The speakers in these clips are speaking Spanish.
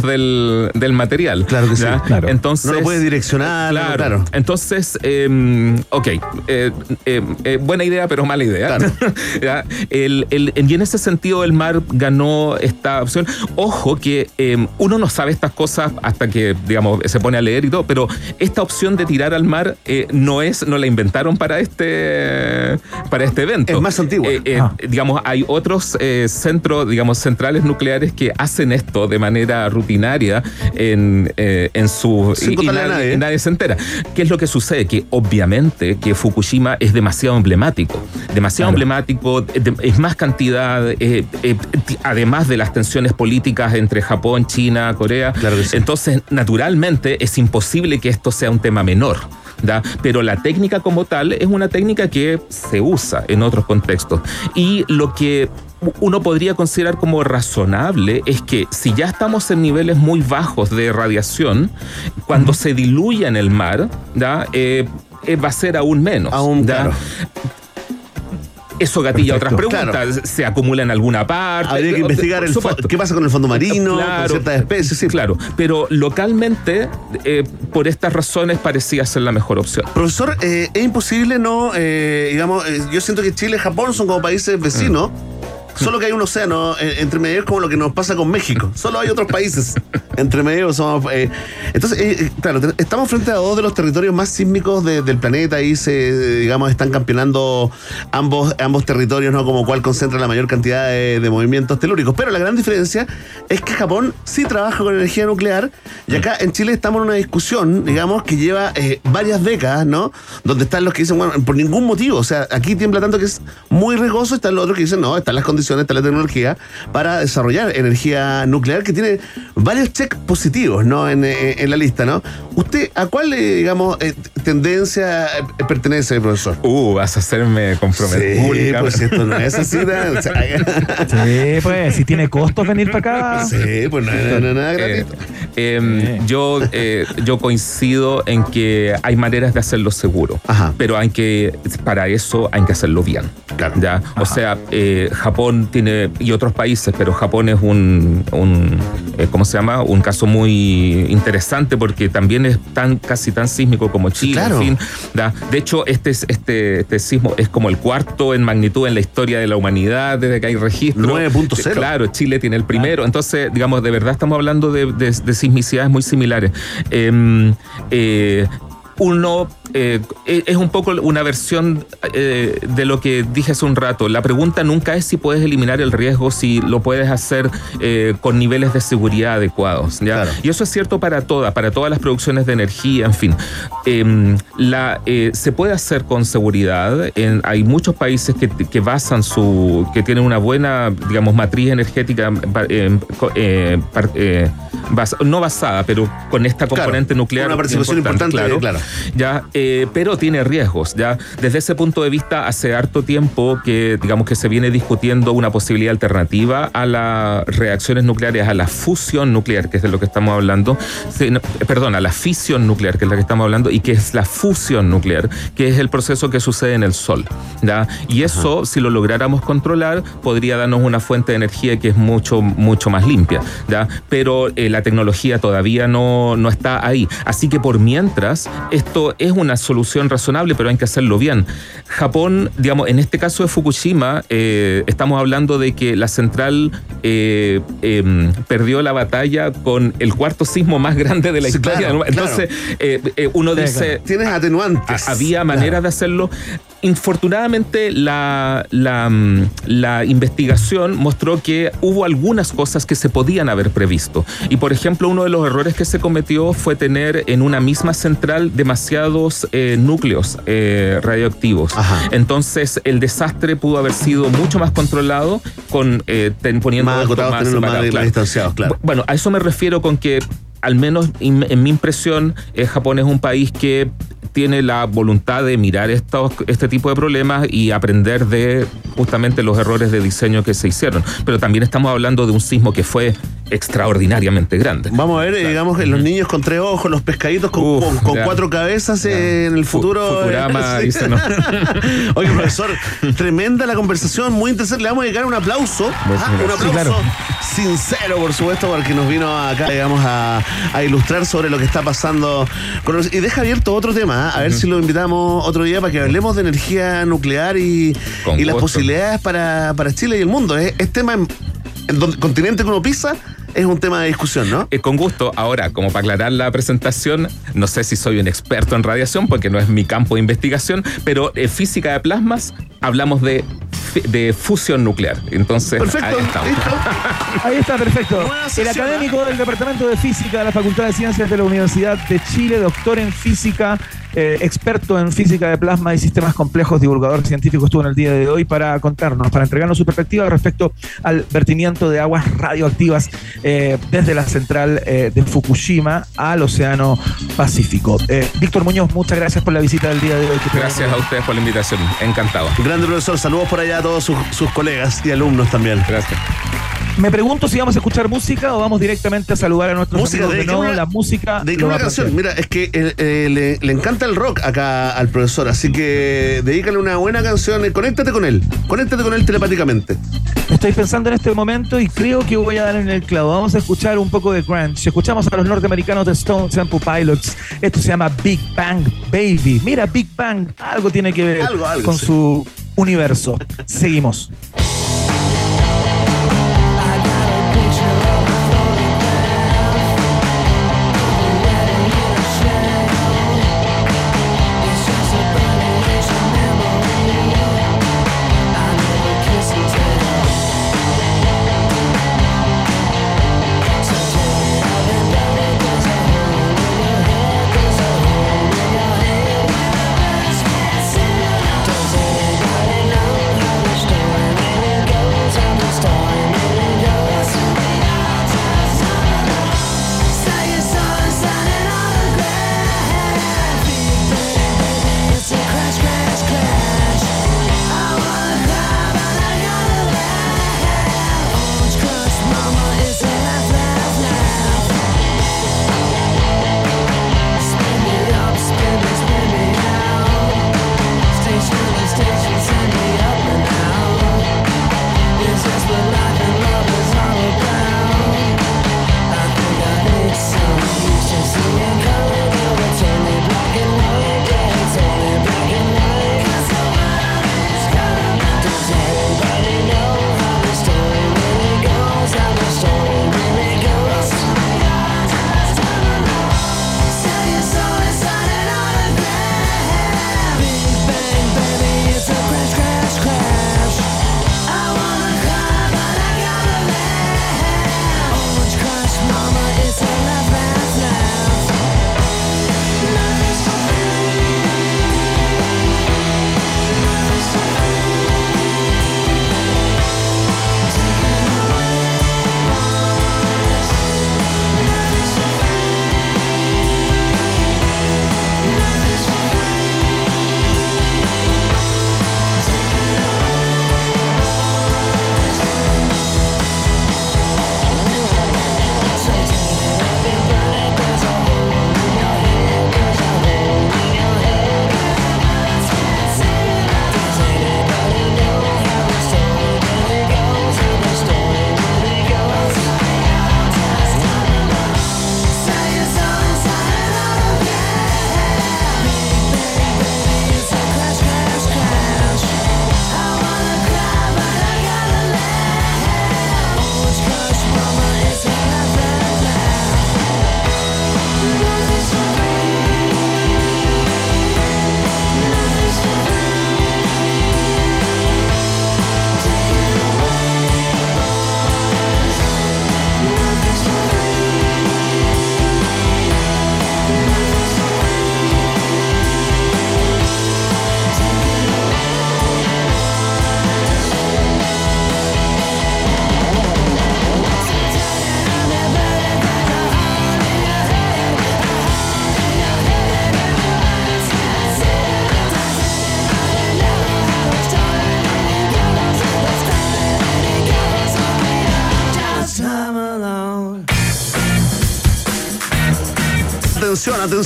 del, del material. Claro que sí. Claro. Entonces, No lo puede direccionar, Claro. claro. Entonces, eh, ok, eh, eh, eh, buena idea, pero mala idea. Claro. Ya, el- el- y en ese sentido, el mar ganó esta opción. Ojo que eh, uno no sabe estas cosas hasta que, digamos, se pone a leer y todo, pero esta opción de tirar al mar eh, no es, no la inventaron para este, para este evento. Es más antigua. Eh, eh, Ah. Digamos, hay otros eh, centros, digamos, centrales nucleares que hacen esto de manera rutinaria en, eh, en su Sin y- nadie- nadie. nadie se entera. ¿Qué es lo que sucede? Que obviamente que Fukushima es demasiado emblemático. Demasiado Claro. emblemático, de- es más cantidad, eh, eh, además de las tensiones políticas entre Japón, China, Corea. Claro que sí. Entonces, naturalmente, es imposible que esto sea un tema menor. ¿Da? Pero la técnica como tal es una técnica que se usa en otros contextos. Y lo que uno podría considerar como razonable es que si ya estamos en niveles muy bajos de radiación, cuando se diluya en el mar, ¿da? Eh, eh, va a ser aún menos. Aún, claro. Eso gatilla otras preguntas. ¿Se acumula en alguna parte? Habría que Por investigar el qué pasa con el fondo marino, con ciertas especies. sí. Claro, pero localmente, eh, por estas razones, parecía ser la mejor opción. Profesor, eh, es imposible no, eh, digamos, eh, yo siento que Chile y Japón son como países vecinos. Solo que hay un océano eh, entre medio, es como lo que nos pasa con México. Solo hay otros países entre medio. Somos, eh, entonces, eh, claro, estamos frente a dos de los territorios más sísmicos de- del planeta. Ahí se, digamos, están campeonando ambos, ambos territorios, ¿no? Como cual concentra la mayor cantidad de, movimientos telúricos. Pero la gran diferencia es que Japón sí trabaja con energía nuclear y acá en Chile estamos en una discusión, digamos, que lleva varias décadas, ¿no? Donde están los que dicen, bueno, por ningún motivo, o sea, aquí tiembla tanto que es muy riesgoso, están los otros que dicen, no, están las condiciones, está la tecnología para desarrollar energía nuclear que tiene varios checks positivos, ¿no? En, eh, en la lista, ¿no? ¿Usted a cuál, eh, digamos, eh, tendencia eh, pertenece, profesor? Uh, vas a hacerme comprometer. Sí, públicamente. pues esto no es así, ¿no? O sea, Sí, pues, si tiene costos venir para acá. sí, pues no, no, no, nada Eh, gratuito. eh, yo, eh, yo coincido en que hay maneras de hacerlo seguro, Ajá. pero hay que, para eso hay que hacerlo bien. Claro. ¿ya? O sea, eh, Japón tiene, y otros países, pero Japón es un, un eh, ¿cómo se llama? Un caso muy interesante porque también es tan, casi tan sísmico como Chile, claro. en fin. ¿ya? De hecho, este, es- este, este sismo es como el cuarto en magnitud en la historia de la humanidad desde que hay registro. 9.0. Claro, Chile tiene el primero. Entonces, digamos, de verdad estamos hablando de, de- de sismicidades muy similares. Em, eh, uno eh, es un poco una versión eh, de lo que dije hace un rato. La pregunta nunca es si puedes eliminar el riesgo, si lo puedes hacer eh, con niveles de seguridad adecuados. ¿ya? Claro. Y eso es cierto para todas, para todas las producciones de energía, en fin. Em, la, eh, se puede hacer con seguridad. En- hay muchos países que, que basan su, que tienen una buena, digamos, matriz energética, ba- eh, eh, no basada, pero con esta Claro, componente nuclear. una participación importante, claro. Ya, eh, pero tiene riesgos. Ya, desde ese punto de vista, hace harto tiempo que, digamos, que se viene discutiendo una posibilidad alternativa a las reacciones nucleares, a la fusión nuclear, que es de lo que estamos hablando. Sí, no, eh, perdón, a la fisión nuclear, que es la que estamos hablando, y que es la fusión nuclear, que es el proceso que sucede en el Sol. ¿ya? Y eso, si lo lográramos controlar, podría darnos una fuente de energía que es mucho, mucho más limpia. ¿ya? Pero eh, la tecnología todavía no, no está ahí. Así que por mientras, esto es una solución razonable, pero hay que hacerlo bien. Japón, digamos, en este caso de Fukushima, eh, estamos hablando de que la central eh, em, perdió la batalla con el cuarto sismo más grande de la Sí, historia. claro, Entonces, eh, eh, uno Sí, dice, Tienes atenuantes. ha- había maneras de hacerlo. Infortunadamente, la, la, mm, la investigación mostró que hubo algunas cosas que se podían haber previsto. Y, por ejemplo, uno de los errores que se cometió fue tener en una misma central demasiados eh, núcleos eh, radioactivos. Ajá. Entonces, el desastre pudo haber sido mucho más controlado con eh, ten- poniendo Más más- distanciados, claro. Bu- Bueno, a eso me refiero con que, al menos en mi impresión, eh, Japón es un país que tiene la voluntad de mirar estos, este tipo de problemas y aprender de justamente los errores de diseño que se hicieron. Pero también estamos hablando de un sismo que fue extraordinariamente grande. Vamos a ver, eh, digamos, que los niños con tres ojos, los pescaditos con, Uf, con- con ya. cuatro cabezas eh, en el Fu- futuro. Fukurama Sí. dice, ¿no? Oye, profesor, tremenda la conversación, muy interesante. Le vamos a dedicar un aplauso. Ah, un aplauso Sí, claro. sincero, por supuesto, porque nos vino acá, digamos, a, a ilustrar sobre lo que está pasando. con los- y deja abierto otro tema, ¿ah? a ver si lo invitamos otro día para que hablemos de energía nuclear y, las posibilidades para, para Chile y el mundo. Es, es tema en, en donde continente que uno pisa, es un tema de discusión, ¿no? Eh, con gusto. Ahora, como para aclarar la presentación, no sé si soy un experto en radiación porque no es mi campo de investigación, pero en física de plasmas hablamos de, de fusión nuclear. Entonces, Perfecto, ahí estamos. Ahí está, perfecto. El académico del Departamento de Física de la Facultad de Ciencias de la Universidad de Chile, doctor en física, eh, experto en física de plasma y sistemas complejos, divulgador científico, estuvo en el día de hoy para contarnos, para entregarnos su perspectiva respecto al vertimiento de aguas radioactivas eh, desde la central eh, de Fukushima al Océano Pacífico. Eh, Víctor Muñoz, muchas gracias por la visita del día de hoy. Gracias a ustedes por la invitación. Encantado. Grande profesor, saludos por allá a todos sus, sus colegas y alumnos también. Gracias. Me pregunto si vamos a escuchar música o vamos directamente a saludar a nuestros Música, amigos de no, una- la música. Lo una canción. Mira, es que eh, eh, le, le encanta el rock acá al profesor, así que dedícale una buena canción. eh, Conéctate con él. Conéctate con él telepáticamente. Estoy pensando en este momento y creo que voy a dar en el clavo. Vamos a escuchar un poco de grunge. Escuchamos a los norteamericanos de Stone Temple Pilots. Esto se llama Big Bang Baby. Mira, Big Bang algo tiene que ver Algo, algo, con sí. su universo. Seguimos.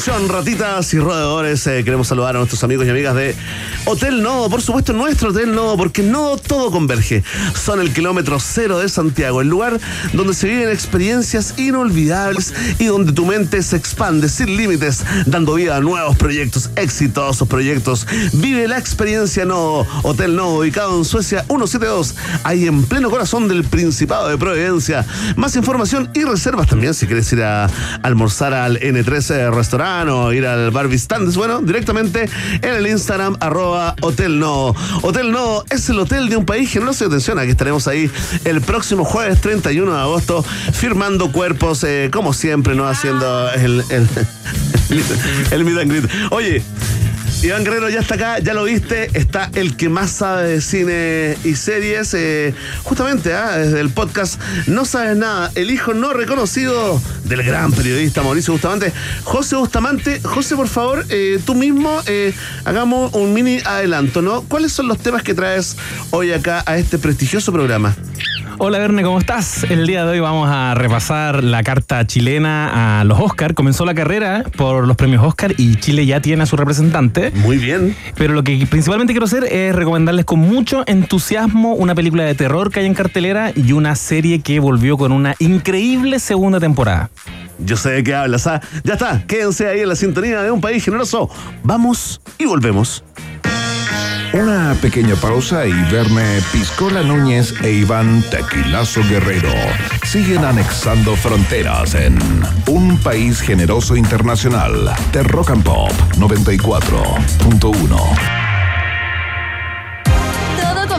Ratitas y roedores. Eh, queremos saludar a nuestros amigos y amigas de Hotel Nodo, por supuesto nuestro Hotel Nodo, porque no todo converge. Son el kilómetro cero de Santiago, el lugar donde se viven experiencias inolvidables y donde tu mente se expande sin límites, dando vida a nuevos proyectos, exitosos proyectos. Vive la experiencia Nodo, Hotel Nodo, ubicado en Suecia 172, ahí en pleno corazón del Principado de Providencia. Más información y reservas también si quieres ir a almorzar al N13 restaurante o ir al bar Vistandes. Bueno, directamente en el Instagram arroba Hotel No. Hotel No es el hotel de un país generoso y atención, aquí estaremos ahí el próximo jueves 31 de agosto firmando cuerpos, eh, como siempre, ¿no? Haciendo el, el, el and greet. Oye, Iván Guerrero ya está acá, ya lo viste, está el que más sabe de cine y series, eh, justamente ¿ah? desde el podcast No Sabes Nada, el hijo no reconocido del gran periodista Mauricio Bustamante, José Bustamante. José, por favor, eh, tú mismo eh, hagamos un mini adelanto, ¿no? ¿Cuáles son los temas que traes hoy acá a este prestigioso programa? Hola Verne, ¿cómo estás? El día de hoy vamos a repasar la carta chilena a los Oscar. Comenzó la carrera por los premios Oscar y Chile ya tiene a su representante. Muy bien. Pero lo que principalmente quiero hacer es recomendarles con mucho entusiasmo una película de terror que hay en cartelera y una serie que volvió con una increíble segunda temporada. Yo sé de qué hablas, ¿ah? Ya está, quédense ahí en la sintonía de un país generoso. Vamos y volvemos. Una pequeña pausa y Verne Piscola Núñez e Iván Tequilazo Guerrero siguen anexando fronteras en un país generoso internacional de Rock and Pop 94.1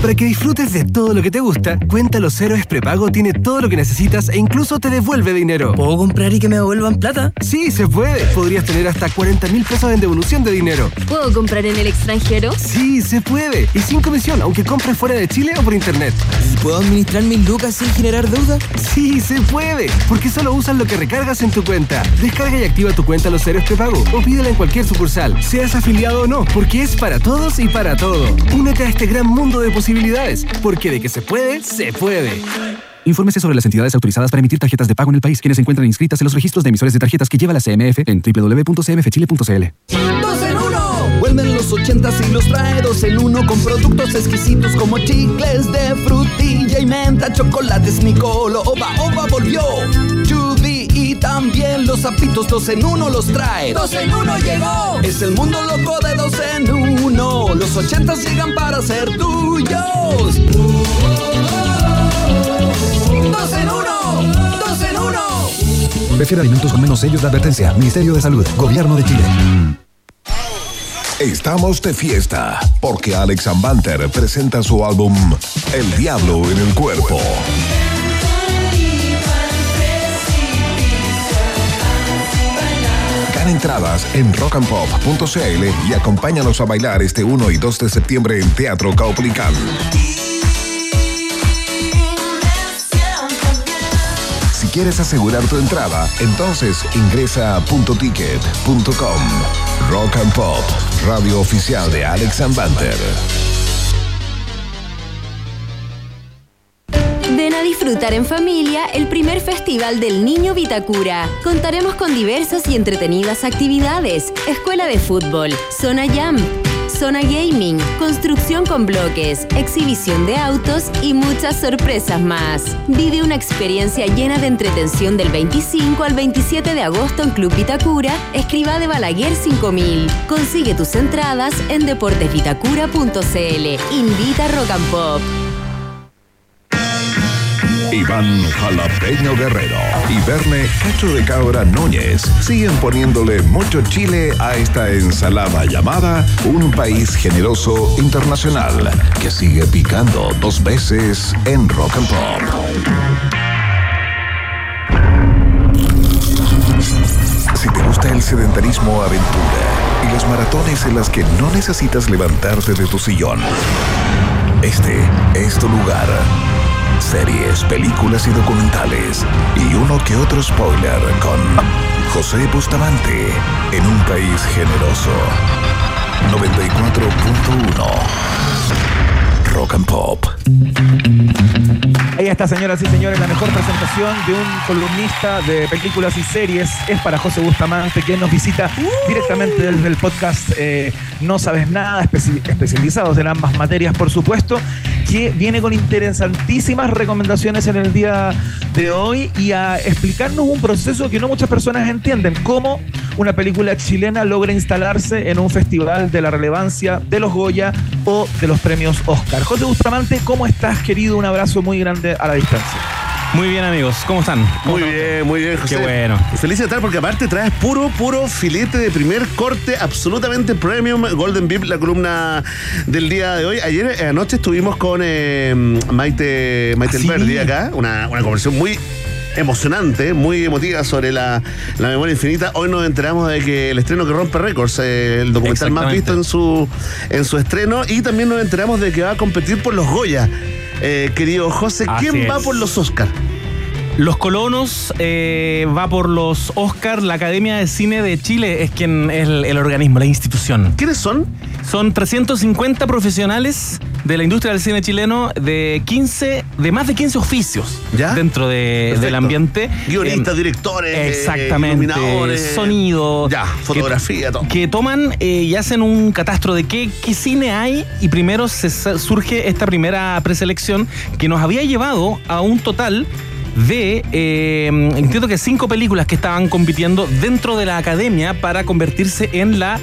Para que disfrutes de todo lo que te gusta, Cuenta Los Héroes Prepago tiene todo lo que necesitas e incluso te devuelve dinero. ¿Puedo comprar y que me devuelvan plata? Sí, se puede. Podrías tener hasta 40 mil pesos en devolución de dinero. ¿Puedo comprar en el extranjero? Sí, se puede. Y sin comisión, aunque compres fuera de Chile o por internet. ¿Y puedo administrar mis lucas sin generar deuda? Sí, se puede. Porque solo usas lo que recargas en tu cuenta. Descarga y activa tu cuenta Los Héroes Prepago o pídela en cualquier sucursal, seas afiliado o no, porque es para todos y para todo. Únete a este gran mundo de posibilidades posibilidades, porque de que se puede, se puede. Infórmese sobre las entidades autorizadas para emitir tarjetas de pago en el país, quienes se encuentran inscritas en los registros de emisores de tarjetas que lleva la CMF en www.cmfchile.cl. ¡Dos en uno! Vuelven los ochentas y los trae dos en uno con productos exquisitos como chicles de frutilla y menta, chocolates, Nicolo, Oba Oba volvió. Chubby y también los zapitos dos en uno los trae. ¡Dos en uno llegó! Es el mundo loco de dos en uno. Los ochentas llegan para ser tuyos. Prefiere alimentos con menos sellos de advertencia. Ministerio de Salud. Gobierno de Chile. Estamos de fiesta porque Alex Ambanter presenta su álbum El Diablo en el Cuerpo. Gana entradas en rockandpop.cl y acompáñanos a bailar este 1 y 2 de septiembre en Teatro Caupolicán. Quieres asegurar tu entrada, entonces ingresa a puntoticket.com. Rock and Pop, radio oficial de Alex Banter. Ven a disfrutar en familia el primer festival del Niño Vitacura. Contaremos con diversas y entretenidas actividades, escuela de fútbol, zona jam zona gaming, construcción con bloques, exhibición de autos y muchas sorpresas más. Vive una experiencia llena de entretención del 25 al 27 de agosto en Club Vitacura, escriba de Balaguer 5000. Consigue tus entradas en deportesvitacura.cl. Invita Rock and Pop. Iván Jalapeño Guerrero y Verne Cacho de Cabra Núñez siguen poniéndole mucho chile a esta ensalada llamada Un País Generoso Internacional que sigue picando dos veces en Rock and Pop. Si te gusta el sedentarismo aventura y las maratones en las que no necesitas levantarte de tu sillón. Este es tu lugar. Series, películas y documentales. Y uno que otro spoiler con José Bustamante en un país generoso. 94.1 Rock and Pop. Ahí está, señoras y señores, la mejor presentación de un columnista de películas y series es para José Bustamante, quien nos visita directamente desde el podcast eh, No Sabes Nada, especi- especializados en ambas materias, por supuesto, que viene con interesantísimas recomendaciones en el día de hoy y a explicarnos un proceso que no muchas personas entienden, cómo una película chilena logra instalarse en un festival de la relevancia de los Goya o de los premios Oscar. José Bustamante, ¿cómo estás, querido? Un abrazo muy grande a la distancia. Muy bien, amigos. ¿Cómo están? Muy bien, muy bien, José. Qué bueno. Feliz de estar porque aparte traes puro, puro filete de primer corte, absolutamente premium, Golden Beep, la columna del día de hoy. Ayer eh, anoche estuvimos con eh, Maite, Maite ¿Ah, sí? Acá, una, una conversación muy emocionante, muy emotiva sobre la, la memoria infinita. Hoy nos enteramos de que el estreno que rompe récords, eh, el documental más visto en su, en su estreno, y también nos enteramos de que va a competir por los Goya. Eh, querido José, ¿quién Así va es. por los Oscars? Los colonos eh, va por los Oscar. La Academia de Cine de Chile es quien es el, el organismo, la institución. ¿Quiénes son? Son 350 profesionales de la industria del cine chileno de 15, de más de 15 oficios ¿Ya? dentro de- del ambiente. Guionistas, Eh, directores, eh, Exactamente. iluminadores. sonido. Ya, fotografía, todo. Que toman eh, y hacen un catastro de qué, qué cine hay y primero se surge esta primera preselección que nos había llevado a un total de, eh, entiendo que cinco películas que estaban compitiendo dentro de la academia para convertirse en la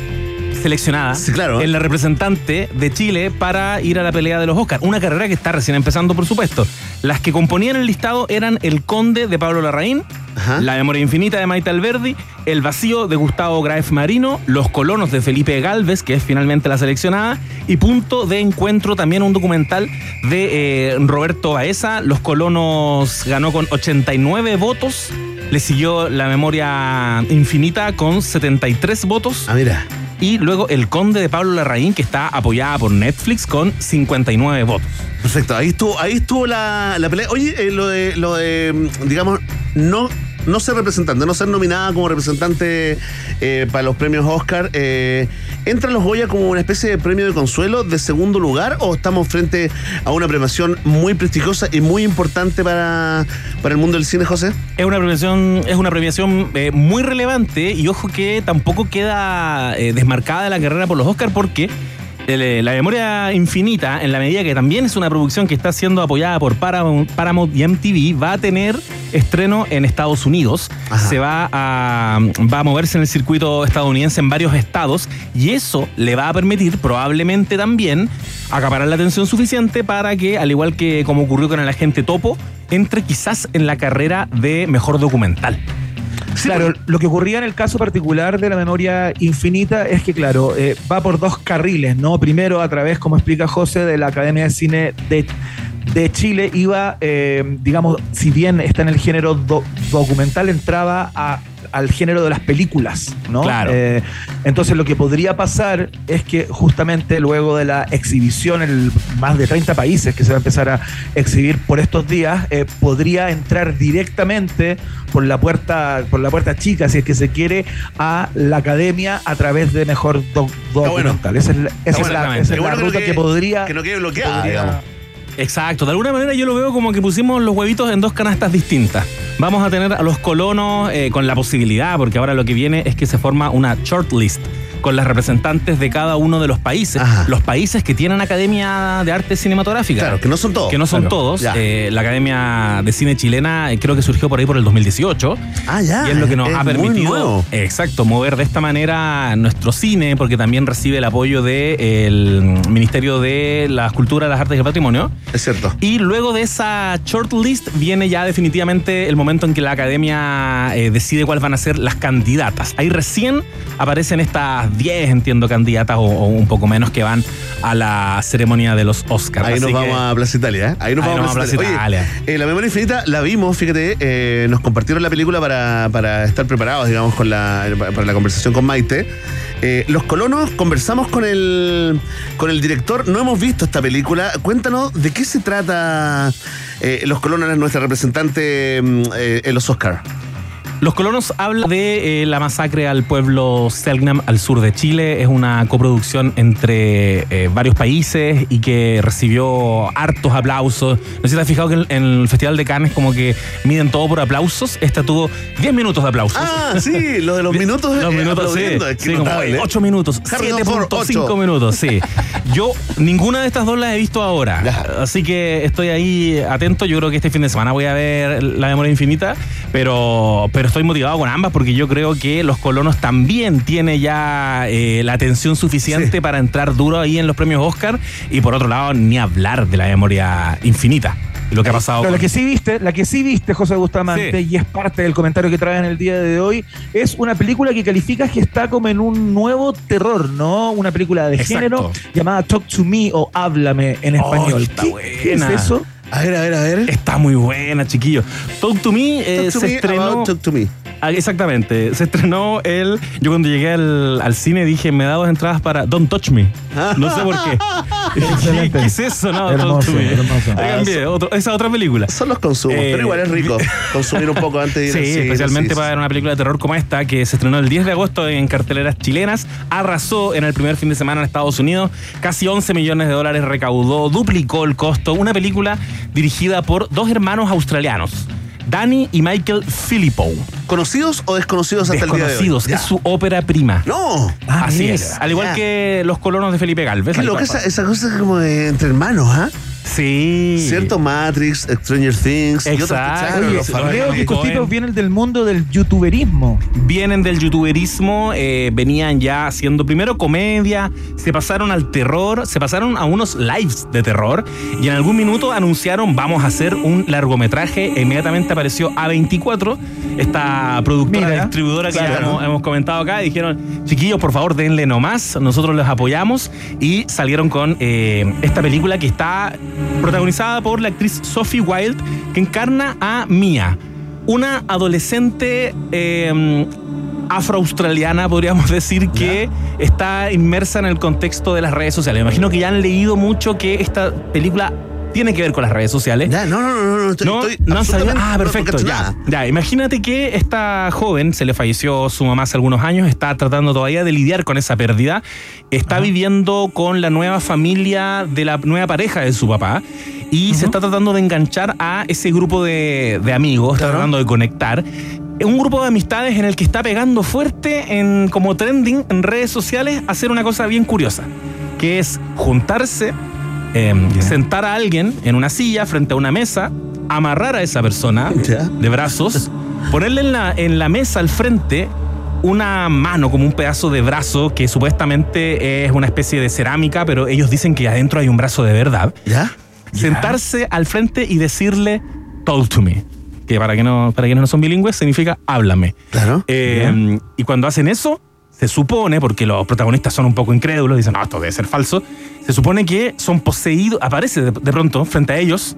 seleccionada, Sí, claro. en la representante de Chile para ir a la pelea de los Oscars. Una carrera que está recién empezando, por supuesto. Las que componían el listado eran El Conde de Pablo Larraín, Ajá. La Memoria Infinita de Maite Alberdi, El Vacío de Gustavo Graef Marino, Los Colonos de Felipe Galvez, que es finalmente la seleccionada, y Punto de Encuentro, también un documental de eh, Roberto Baeza. Los Colonos ganó con 89 votos. Le siguió La Memoria Infinita con 73 votos. Ah, mira. Y luego El Conde de Pablo Larraín, que está apoyada por Netflix con 59 votos. Perfecto, ahí estuvo, ahí estuvo la, la pelea. Oye, eh, lo de, lo de, mm, digamos, no, no ser representante, no ser nominada como representante eh, para los premios Oscar, eh, ¿entran los Goya como una especie de premio de consuelo de segundo lugar o estamos frente a una premiación muy prestigiosa y muy importante para, para el mundo del cine, José? Es una premiación, es una premiación eh, muy relevante y ojo que tampoco queda eh, desmarcada de la carrera por los Oscars porque La Memoria Infinita, en la medida que también es una producción que está siendo apoyada por Paramount, Paramount y MTV, va a tener estreno en Estados Unidos. Ajá. Se va a, va a moverse en el circuito estadounidense en varios estados y eso le va a permitir probablemente también acaparar la atención suficiente para que, al igual que como ocurrió con el agente Topo, entre quizás en la carrera de mejor documental. Sí, claro, pues. lo que ocurría en el caso particular de la memoria infinita es que, claro, eh, va por dos carriles, ¿no? Primero, a través, como explica José, de la Academia de Cine de, de Chile, iba, eh, digamos, si bien está en el género do- documental, entraba a- al género de las películas, ¿no? Claro. Eh, entonces, lo que podría pasar es que justamente luego de la exhibición en más de 30 países que se va a empezar a exhibir por estos días, eh, podría entrar directamente por la puerta por la puerta chica, si es que se quiere, a la academia a través de mejor doc- documental. Esa es la, esa es la- Exactamente. esa es Qué la bueno que no ruta que podría... que no quede bloqueada, podría- digamos. Exacto, de alguna manera yo lo veo como que pusimos los huevitos en dos canastas distintas. Vamos a tener a los colonos eh, con la posibilidad, porque ahora lo que viene es que se forma una shortlist con las representantes de cada uno de los países, Ajá. los países que tienen Academia de Arte Cinematográfica. Claro, que no son todos. Que no son Claro. todos. Eh, la Academia de Cine Chilena eh, creo que surgió por ahí por el 2018. Ah, ya. Y es lo que nos es ha permitido, exacto, mover de esta manera nuestro cine, porque también recibe el apoyo del Ministerio de las Culturas, las Artes y el Patrimonio. Es cierto. Y luego de esa shortlist viene ya definitivamente el momento en que la academia eh, decide cuáles van a ser las candidatas. Ahí recién aparecen estas unas 10, entiendo, candidatas o, o un poco menos que van a la ceremonia de los Oscars. Ahí nos que- vamos a Plaza Italia, ¿eh? Ahí nos Ahí vamos, a Plaza Plaza Italia. Italia. Oye, eh, La Memoria Infinita la vimos, fíjate, eh, nos compartieron la película para, para estar preparados, digamos, con la, para la conversación con Maite. Los colonos conversamos con el, con el director, no hemos visto esta película. Cuéntanos de qué se trata Los colonos, nuestra representante mm, en los Oscars. Los colonos hablan de eh, la masacre al pueblo Selknam al sur de Chile. Es una coproducción entre eh, varios países y que recibió hartos aplausos. No sé si te has fijado que en, en el Festival de Cannes como que miden todo por aplausos. Esta tuvo 10 minutos de aplausos. Ah, sí, lo de los minutos. Los minutos, sí. es que Sí, como notable. 8 minutos. Harrison Ford, 7.5 ocho. minutos, sí. Yo ninguna de estas dos las he visto ahora. Así que estoy ahí atento. Yo creo que este fin de semana voy a ver La Memoria Infinita. Pero, pero estoy motivado con ambas porque yo creo que Los Colonos también tiene ya eh, la atención suficiente para entrar duro ahí en los premios Oscar. Y por otro lado, ni hablar de La Memoria Infinita. Lo que ha pasado Pero con- la que sí viste, la que sí viste, José Bustamante, Sí. y es parte del comentario que traes en el día de hoy, es una película que calificas que está como en un nuevo terror, ¿no? Una película de Exacto. género llamada Talk to Me o Háblame en Oh, español. está ¿Qué, buena. qué es eso? A ver, a ver, a ver. Está muy buena, chiquillo. Talk to Me eh, Talk to se me estrenó. about Talk to me. Ah, Exactamente. Se estrenó el. Yo cuando llegué al, al cine dije, me da dos entradas para Don't Touch Me. No sé por qué. ¿Qué, Excelente. qué es eso? No, Hermoso, Don't Touch Me. hermoso. Ahí cambié, otro- esa otra película. Son los consumos, Eh, pero igual es rico consumir un poco antes de ir Sí, al cine, especialmente sí, para ver una película de terror como esta, que se estrenó el 10 de agosto en carteleras chilenas, arrasó en el primer fin de semana en Estados Unidos, casi 11 millones de dólares recaudó, duplicó el costo, una película dirigida por dos hermanos australianos, Danny y Michael Filippo. ¿Conocidos o desconocidos hasta el día de hoy? Desconocidos, Ya. es su ópera prima. No. Ah, Así mira. es, al igual Ya. que los colonos de Felipe Galvez. Qué loca esa, esa cosa como de entre hermanos, ¿ah? Sí. Cierto, Matrix, Stranger Things y otros que Exacto. Oye, los Los creo famosos. que estos Cohen. tipos vienen del mundo del youtuberismo. vienen del youtuberismo, eh, venían ya haciendo primero comedia, se pasaron al terror, se pasaron a unos lives de terror y en algún minuto anunciaron vamos a hacer un largometraje. E inmediatamente apareció A24, esta productora Mira, distribuidora que ya hemos comentado acá, y dijeron, chiquillos, por favor, denle nomás, nosotros los apoyamos y salieron con eh, esta película que está protagonizada por la actriz Sophie Wilde, que encarna a Mia, una adolescente eh, afroaustraliana, podríamos decir, que está inmersa en el contexto de las redes sociales. Me imagino que ya han leído mucho que esta película tiene que ver con las redes sociales. Ya, no, no, no, no, no, estoy, No, estoy no Ah, no perfecto, ya. imagínate que esta joven se le falleció su mamá hace algunos años, está tratando todavía de lidiar con esa pérdida, está viviendo con la nueva familia de la nueva pareja de su papá y se está tratando de enganchar a ese grupo de, de amigos, está tratando de conectar. Un grupo de amistades en el que está pegando fuerte en como trending en redes sociales hacer una cosa bien curiosa, que es juntarse eh, sentar a alguien en una silla frente a una mesa, amarrar a esa persona de brazos, ponerle en la, en la mesa al frente una mano, como un pedazo de brazo que supuestamente es una especie de cerámica, pero ellos dicen que adentro hay un brazo de verdad. ¿Ya? Sentarse al frente y decirle, talk to me. Que para, que no, para quienes no son bilingües significa háblame. Claro. Eh, y cuando hacen eso, se supone, porque los protagonistas son un poco incrédulos, dicen, no, esto debe ser falso, se supone que son poseídos, aparece de, de pronto frente a ellos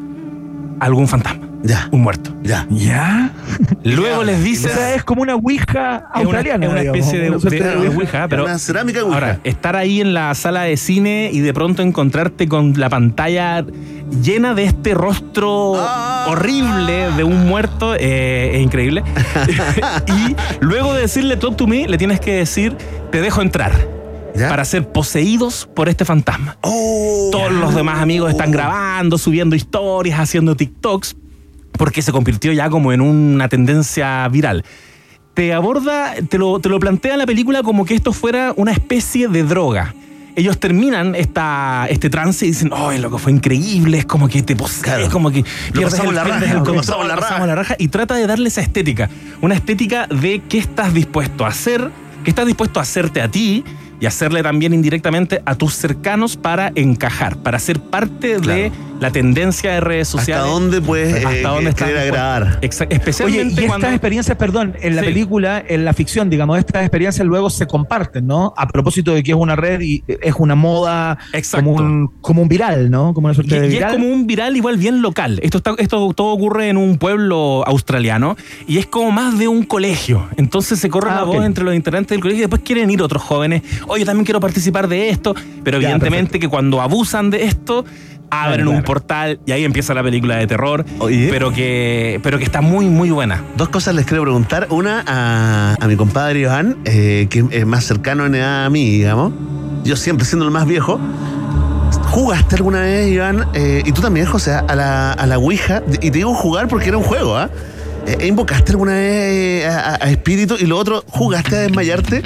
algún fantasma, Ya. un muerto. Ya. ¿Ya? Luego les O sea, es como una ouija es una, australiana. es una digamos, especie de, una suerte de- de ouija, pero Una cerámica ouija. ahora, estar ahí en la sala de cine y de pronto encontrarte con la pantalla llena de este rostro Ah. horrible de un muerto eh, es increíble. y luego de decirle talk to me, le tienes que decir te dejo entrar ¿Ya? para ser poseídos por este fantasma. Oh. Todos los demás amigos están grabando, subiendo historias, haciendo TikToks, porque se convirtió ya como en una tendencia viral. Te aborda, te lo, te lo plantea la película como que esto fuera una especie de droga. Ellos terminan esta, este trance y dicen, ¡ay, lo que fue increíble! Es como que te posees, Claro. como que pierdes pasamos el, la raja, el control, pasamos la lo raja. pasamos la raja y trata de darle esa estética. Una estética de qué estás dispuesto a hacer, qué estás dispuesto a hacerte a ti y hacerle también indirectamente a tus cercanos para encajar, para ser parte de la tendencia de redes sociales. ¿Hasta dónde puedes eh, hasta dónde está querer dispuesto. agradar? Exa- Oye, especialmente y cuando estas experiencias, perdón, en la Sí. película, en la ficción, digamos, estas experiencias luego se comparten, ¿no? A propósito de que es una red y es una moda Exacto. como un, como un viral, ¿no? Como una Y, suerte de y es viral. como un viral igual bien local. Esto, está, esto todo ocurre en un pueblo australiano y es como más de un colegio. Entonces se corre Ah, la voz entre los integrantes del colegio y después quieren ir otros jóvenes. Oye, también quiero participar de esto. Pero Ya, evidentemente perfecto. que cuando abusan de esto, abren Claro, un portal y ahí empieza la película de terror. Oye. Pero que, pero que está muy, muy buena. Dos cosas les quiero preguntar. Una a, a mi compadre Iván, eh, que es más cercano en edad a mí, digamos. Yo siempre siendo el más viejo. ¿Jugaste alguna vez, Iván? eh, y tú también, José, a la, a la Ouija. Y te digo jugar porque era un juego, ¿ah? Eh, ¿Invocaste alguna vez eh, a, a espíritu? Y lo otro, ¿jugaste a desmayarte?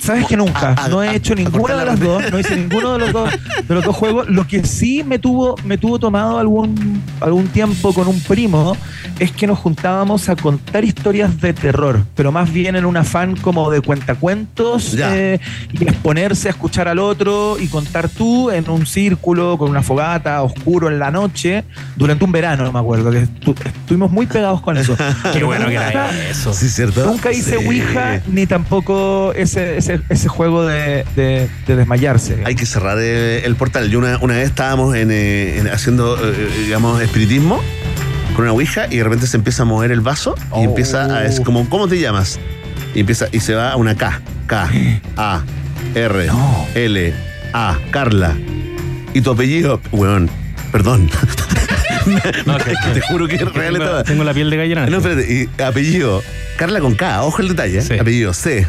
Sabes que nunca, A- a- no he hecho a ninguna de la las dos, no hice ninguno de los dos, de los dos juegos. Lo que sí me tuvo, me tuvo tomado algún, algún tiempo con un primo es que nos juntábamos a contar historias de terror, pero más bien en un afán como de cuentacuentos eh, y exponerse a escuchar al otro y contar tú en un círculo con una fogata oscuro en la noche durante un verano, me acuerdo que estu- estuvimos muy pegados con eso. Qué Pero bueno que nunca- era eso. Sí, ¿cierto? Nunca hice Sí. Ouija ni tampoco ese, ese, ese juego de, de- de desmayarse. Hay que cerrar el, el portal. Yo una, una vez estábamos en, eh, en- haciendo, eh, digamos, espiritismo con una ouija y de repente se empieza a mover el vaso y Oh. empieza a. Es como, ¿cómo te llamas? Y empieza y se va a una K. K, A, R, L, A, Carla. Y tu apellido, weón, perdón. No, que- Te juro que es real tengo, la piel de gallina. No, espérate, y apellido, Carla con K, ojo el detalle, ¿eh? Sí. apellido C,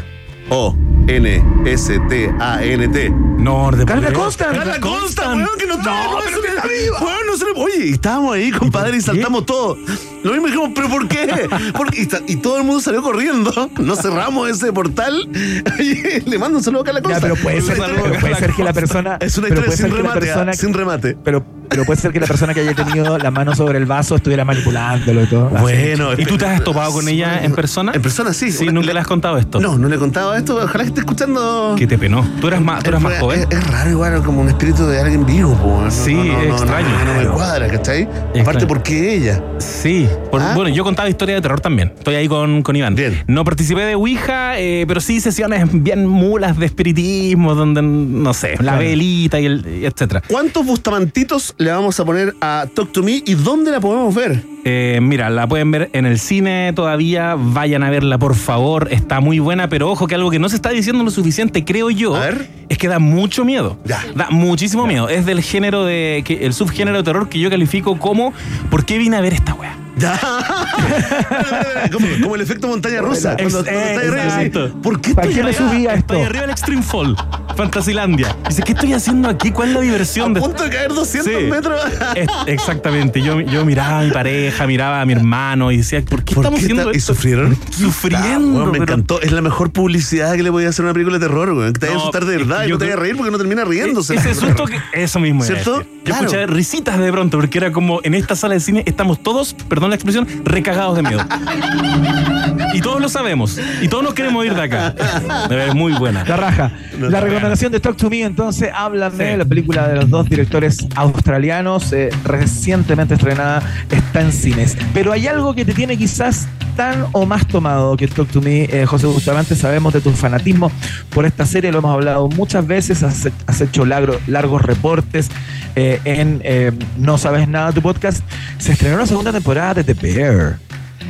O, N, S, T, A, N, T. No, de Carla. Constant. Carla Consta, weón, que no, está, No, no, pero se le- está viva. weón, no se le- Oye, estábamos ahí, compadre, y saltamos todos. Lo mismo dijimos, ¿pero por qué? Porque, y, todo el mundo salió corriendo. No cerramos ese portal. Le mando un saludo a Carla Ya, Consta. pero puede ser, pero puede que la persona. Es una historia sin remate, persona ¿ah? sin remate. Pero, pero puede ser que la persona que haya tenido la mano sobre el vaso estuviera manipulándolo y todo. Bueno, ¿Y tú te has topado con ella en persona? En persona, sí. Sí, nunca le has contado esto. No, no le he contado esto. Ojalá que esté escuchando. ¿Qué te penó? Tú eras más, tú eras más Es- joven. Es, es raro igual, como un espíritu de alguien vivo. po. No, Sí, no, no, es no, extraño. No, no me cuadra, ¿cachai? Extraño. Aparte, ¿por qué ella? Sí. por- ¿Ah? Bueno, yo contaba historia de terror también. Estoy ahí con, con Iván. Bien. No participé de Ouija, eh, pero sí sesiones bien mulas de espiritismo, donde, no sé, la Claro. velita y, el, y etcétera. ¿Cuántos bustamantitos le vamos a poner a Talk to Me y dónde la podemos ver? Eh, mira, la pueden ver en el cine todavía. Vayan a verla, por favor. Está muy buena, pero ojo que algo que no se está diciendo lo suficiente, creo yo, es que da mucho miedo. Ya. Da muchísimo miedo. Es del género de. Que, el subgénero de terror que yo califico como ¿Por qué vine a ver esta wea? Ya. como, como el efecto montaña rusa. Cuando, cuando arriba. ¿Por qué ¿Para estoy qué me allá? subí a esto? Estoy arriba del Extreme Fall, Fantasilandia. Dice, ¿qué estoy haciendo aquí? ¿Cuál es la diversión A de punto de caer 200 Sí. metros. Es- exactamente. Yo, yo miraba a mi pareja, miraba a mi hermano y decía, ¿por qué ¿Por estamos qué haciendo ta- ¿Y esto? sufrieron? Sufriendo. Ah, weón, me pero- encantó. Es la mejor publicidad que le podía hacer a una película de terror, güey. Que te vayas a No, asustar de verdad y yo no te vayas a reír porque no termina riéndose. Ese susto que. Eso mismo ¿Cierto? Yo Claro. escuché risitas de pronto, porque era como en esta sala de cine estamos todos, perdón la expresión, recagados de miedo. y todos lo sabemos. Y todos nos queremos ir de acá. De es muy buena. La raja. No, la no, recomendación de Talk to Me, entonces, háblame, Sí. la película de los dos directores australianos, eh, recientemente estrenada, está en cines. Pero hay algo que te tiene quizás tan o más tomado que Talk to Me, eh, José Bustamante, sabemos de tu fanatismo por esta serie, lo hemos hablado muchas veces, has, has hecho largos reportes eh, en eh, No Sabes Nada, tu podcast. Se estrenó la segunda temporada de The Bear.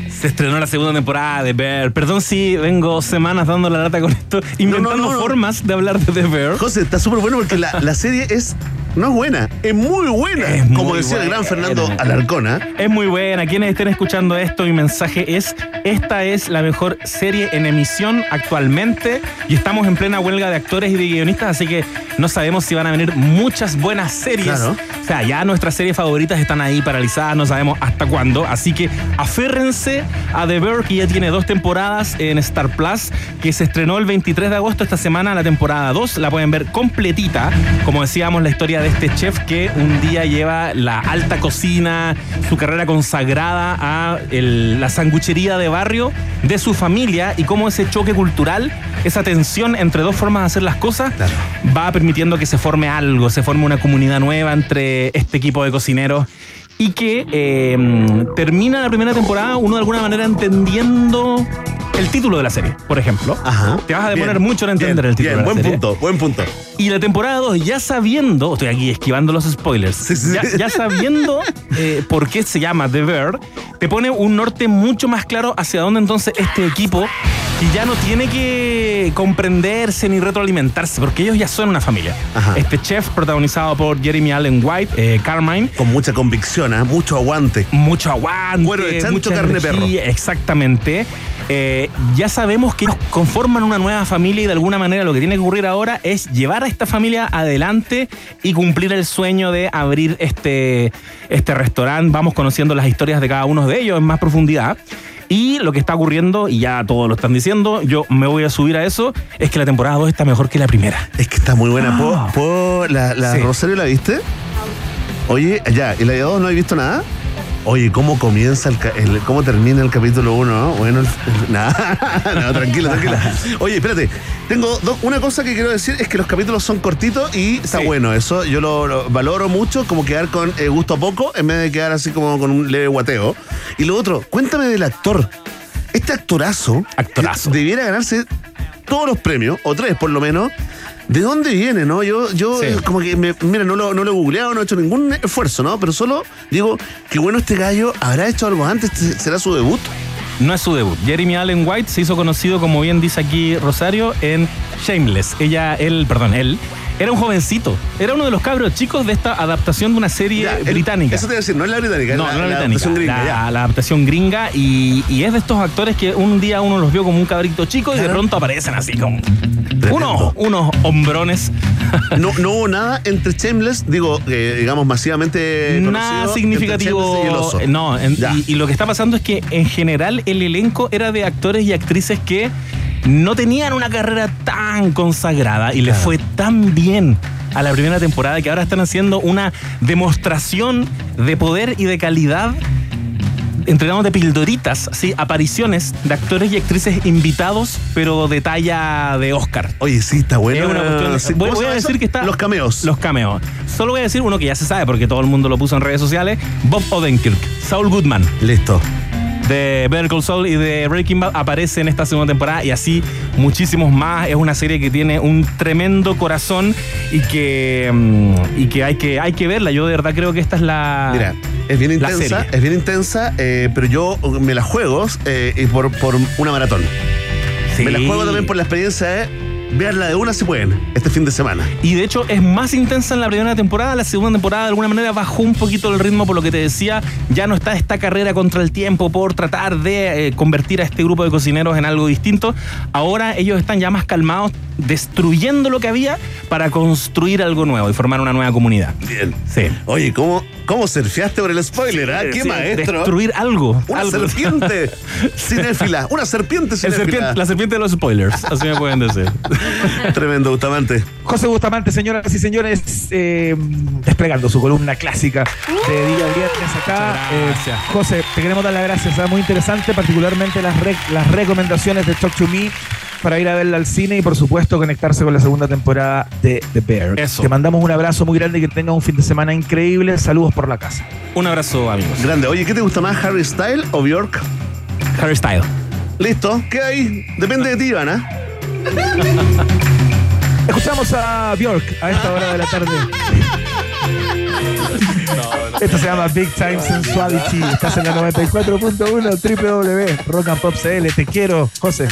Se estrenó la segunda temporada de Bear. Perdón si vengo semanas dando la lata con esto, inventando no, no. formas de hablar de The Bear. José, está súper bueno porque la, la serie es. No es buena, es muy buena. Es Como muy decía el gran. Fernando Alarcona. Es muy buena. Quienes estén escuchando esto, mi mensaje es: esta es la mejor serie en emisión actualmente y estamos en plena huelga de actores y de guionistas, así que no sabemos si van a venir muchas buenas series. Claro. O sea, ya nuestras series favoritas están ahí paralizadas, no sabemos hasta cuándo. Así que aférrense a The Bear, que ya tiene dos temporadas en Star Plus, que se estrenó el 23 de agosto esta semana, la temporada 2. La pueden ver completita. Como decíamos, la historia de este chef que un día lleva la alta cocina, su carrera consagrada a el- la sanguchería de barrio de su familia y cómo ese choque cultural, esa tensión entre dos formas de hacer las cosas, va permitiendo que se forme algo, se forme una comunidad nueva entre este equipo de cocineros y que eh, termina la primera temporada uno de alguna manera entendiendo el título de la serie, por ejemplo. Ajá. Te vas a demorar Bien, mucho en entender bien, el título bien, de la buen serie. punto, buen punto. Y la temporada 2, ya sabiendo, estoy aquí esquivando los spoilers, Sí, sí, ya, sí. ya sabiendo eh, por qué se llama The Bear, te pone un norte mucho más claro hacia dónde entonces este equipo, que ya no tiene que comprenderse ni retroalimentarse, porque ellos ya son una familia. Ajá. Este chef protagonizado por Jeremy Allen White, eh, Carmine, Con mucha convicción, ¿ah? mucho aguante. mucho aguante, Cuero de chancho, mucha carne de perro. energía, Exactamente. Eh, ya sabemos que ellos conforman una nueva familia y de alguna manera lo que tiene que ocurrir ahora es llevar a esta familia adelante y cumplir el sueño de abrir este, este restaurante. Vamos conociendo las historias de cada uno de ellos en más profundidad. Y lo que está ocurriendo, y ya todos lo están diciendo, yo me voy a subir a eso, es que la temporada 2 está mejor que la primera. Es que está muy buena. ¿Puedo, Ah. puedo- la, la Sí. Rosario la viste? Oye, ya, ¿y la de dos no he visto nada? Oye, ¿cómo comienza el, cómo termina el capítulo 1? Bueno, el- el- nada, no, tranquila, tranquila. Oye, espérate, tengo do- una cosa que quiero decir es que los capítulos son cortitos y está Sí. bueno eso. Yo lo, lo valoro mucho, como quedar con eh, gusto a poco en vez de quedar así como con un leve guateo. Y lo otro, cuéntame del actor. Este actorazo, Actorazo. debiera ganarse todos los premios, o tres por lo menos. ¿De dónde viene, no? Yo, yo Sí. eh, como que, me- mira, no lo, no lo he googleado, no he hecho ningún esfuerzo, ¿no? Pero solo digo, qué bueno este gallo, ¿habrá hecho algo antes? ¿Será su debut? No es su debut. Jeremy Allen White se hizo conocido, como bien dice aquí Rosario, en Shameless. Ella, él, perdón, él, era un jovencito. Era uno de los cabros chicos de esta adaptación de una serie Ya, el- británica. Eso te iba a decir, no es la británica, No, es no la, la, la británica, adaptación gringa, la, la adaptación gringa y, y es de estos actores que un día uno los vio como un cabrito chico y de pronto aparecen así como unos, unos hombrones. No, no hubo nada entre Shameless, digo, eh, digamos, masivamente Nada conocido, significativo. entre Shameless y el oso. No, en- y, y lo que está pasando es que en general el elenco era de actores y actrices que no tenían una carrera tan consagrada y les Claro. fue tan bien a la primera temporada que ahora están haciendo una demostración de poder y de calidad entregamos de pildoritas, así, apariciones de actores y actrices invitados, pero de talla de Oscar. Oye, sí, está bueno. Es una cuestión- Sí, voy, ¿cómo voy se a decir eso? que está. Los cameos. Los cameos. Solo voy a decir uno que ya se sabe porque todo el mundo lo puso en redes sociales: Bob Odenkirk, Saul Goodman. Listo. De Better Call Saul y de Breaking Bad aparece en esta segunda temporada y así muchísimos más. Es una serie que tiene un tremendo corazón y que, mm, y que, hay, que hay que verla. Yo de verdad creo que esta es la. Mira, es bien intensa, es bien intensa, eh, pero yo me la juego eh, por, por una maratón. Sí. Me la juego también por la experiencia de verla de una si pueden, este fin de semana. Y de hecho es más intensa en la primera temporada. La segunda temporada de alguna manera bajó un poquito el ritmo por lo que te decía. Ya no está esta carrera contra el tiempo por tratar de eh, convertir a este grupo de cocineros en algo distinto. Ahora ellos están ya más calmados, destruyendo lo que había para construir algo nuevo y formar una nueva comunidad. Bien. Sí. Oye, ¿cómo, cómo surfeaste por el spoiler? ah? ¡Qué Sí, maestro! Destruir algo. Una algo. serpiente cinéfila. Una serpiente El cinéfila. serpiente- la serpiente de los spoilers, así me pueden decir. Tremendo, Bustamante. José Bustamante, señoras y señores, eh, desplegando su columna clásica de día viernes acá. Eh, gracias. José, te queremos dar las gracias. Es muy interesante, particularmente las, rec- las recomendaciones de Talk to Me para ir a verla al cine y, por supuesto, conectarse con la segunda temporada de The Bear. Eso. Te mandamos un abrazo muy grande y que tengas un fin de semana increíble. Saludos por la casa. Un abrazo, amigos. Grande. Oye, ¿qué te gusta más, Harry Style o Bjork? Harry Style. Listo, queda ahí. Depende de ti, Ivana. Escuchamos a Bjork a esta hora de la tarde. Esto se llama Big Time Sensuality. Estás en la 94.1 www Rock and Pop CL. Te quiero, José.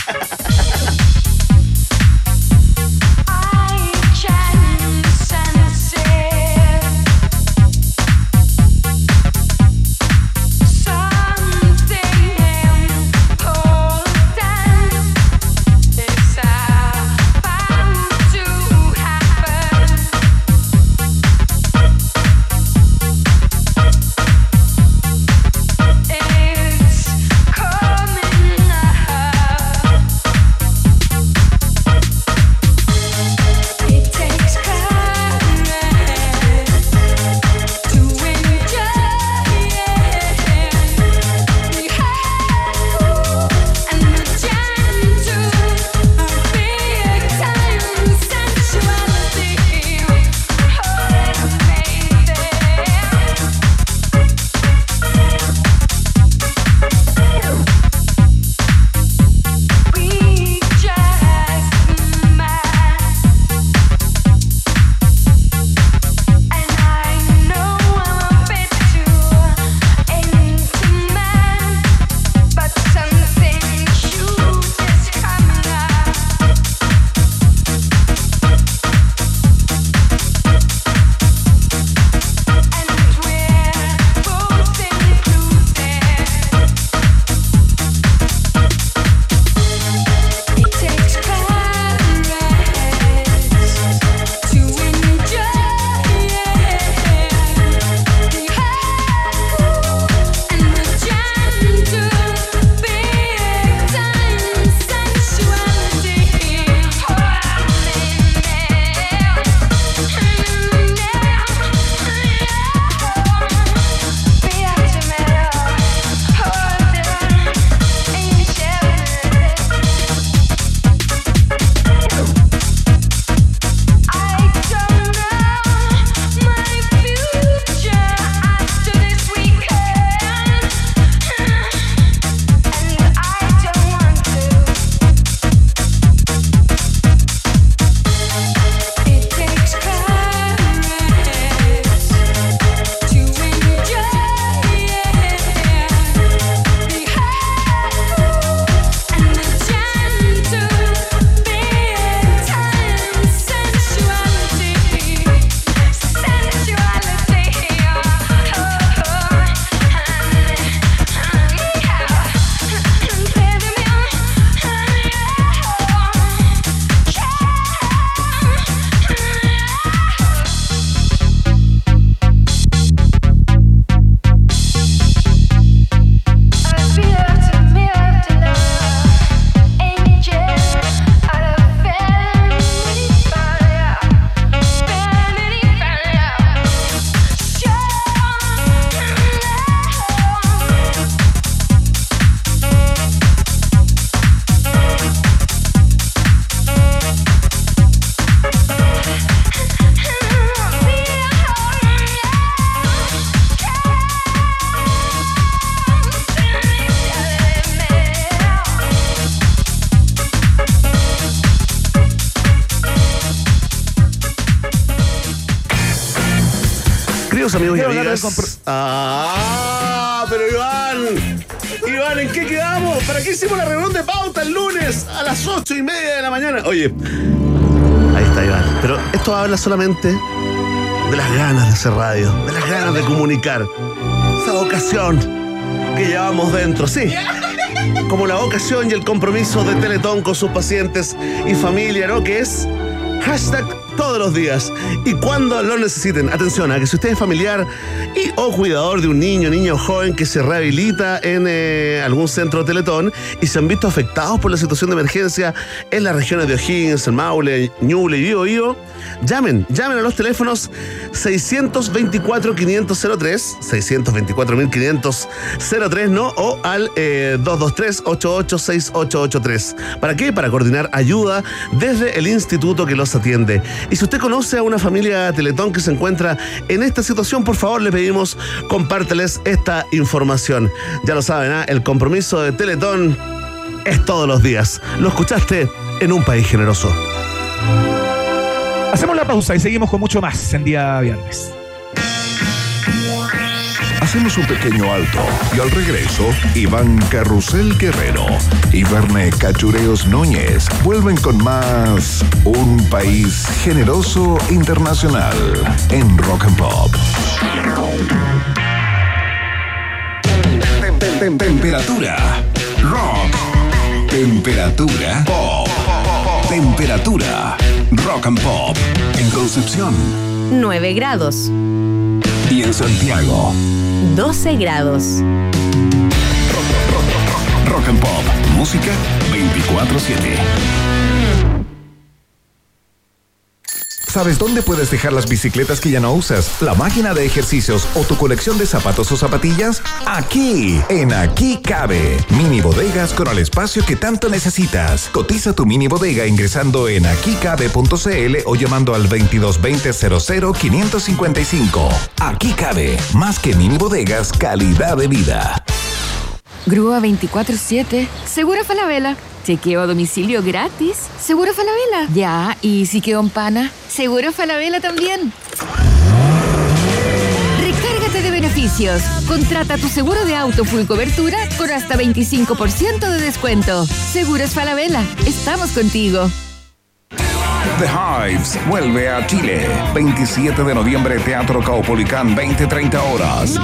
Habla solamente de las ganas de hacer radio, de las ganas de comunicar. Esa vocación que llevamos dentro, sí. Como la vocación y el compromiso de Teletón con sus pacientes y familia, ¿no? Que es hashtag todos los días y cuando lo necesiten. Atención a que si usted es familiar y o cuidador de un niño, niño joven que se rehabilita en eh, algún centro Teletón y se han visto afectados por la situación de emergencia en las regiones de O'Higgins, Maule, Ñuble y Biobío, llamen, llamen a los teléfonos 624-500-03, 624-500-03, ¿no? O al eh, 223-886883. ¿Para qué? Para coordinar ayuda desde el instituto que los atiende. Y si usted conoce a una familia Teletón que se encuentra en esta situación, por favor le pedimos compárteles esta información. Ya lo saben, ¿ah? el compromiso de Teletón es todos los días. Lo escuchaste en un país generoso. Hacemos la pausa y seguimos con mucho más en día viernes. Hacemos un pequeño alto y al regreso, Iván Carrusel Guerrero y Verne Cachureos Núñez vuelven con más Un País Generoso Internacional en Rock and Pop. Tem- tem- tem- Temperatura. Rock. Temperatura. Pop. Temperatura. Rock and Pop. En Concepción 9 grados, y en Santiago. 12 grados. Rock and Pop. Música 24-7. ¿Sabes dónde puedes dejar las bicicletas que ya no usas, la máquina de ejercicios o tu colección de zapatos o zapatillas? Aquí, en Aquí Cabe. Mini bodegas con el espacio que tanto necesitas. Cotiza tu mini bodega ingresando en aquicabe.cl o llamando al 2220 00 555. Aquí Cabe. Más que mini bodegas, calidad de vida. Grúa 24-7. Seguro Falabella. Chequeo a domicilio gratis. Seguro Falabella. Ya, y si quedó en pana. Seguro Falabella también. Recárgate de beneficios. Contrata tu seguro de auto full cobertura con hasta 25% de descuento. Seguros Falabella. Estamos contigo. The Hives vuelve a Chile. 27 de noviembre, Teatro Caupolicán, 20-30 horas.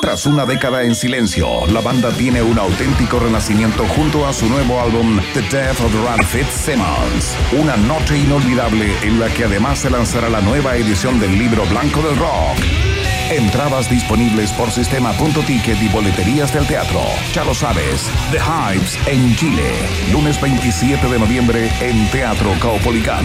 Tras una década en silencio, la banda tiene un auténtico renacimiento junto a su nuevo álbum The Death of Rad Fitzsimmons. Una noche inolvidable en la que además se lanzará la nueva edición del libro blanco del rock. Entradas disponibles por sistema.ticket y boleterías del teatro. Ya lo sabes, The Hives en Chile. Lunes 27 de noviembre en Teatro Caupolicán.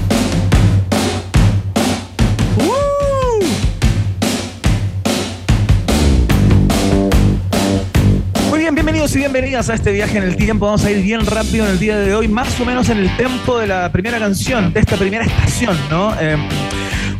Bienvenidas a este viaje en el tiempo. Vamos a ir bien rápido en el día de hoy, más o menos en el tempo de la primera canción, de esta primera estación, ¿no? Eh,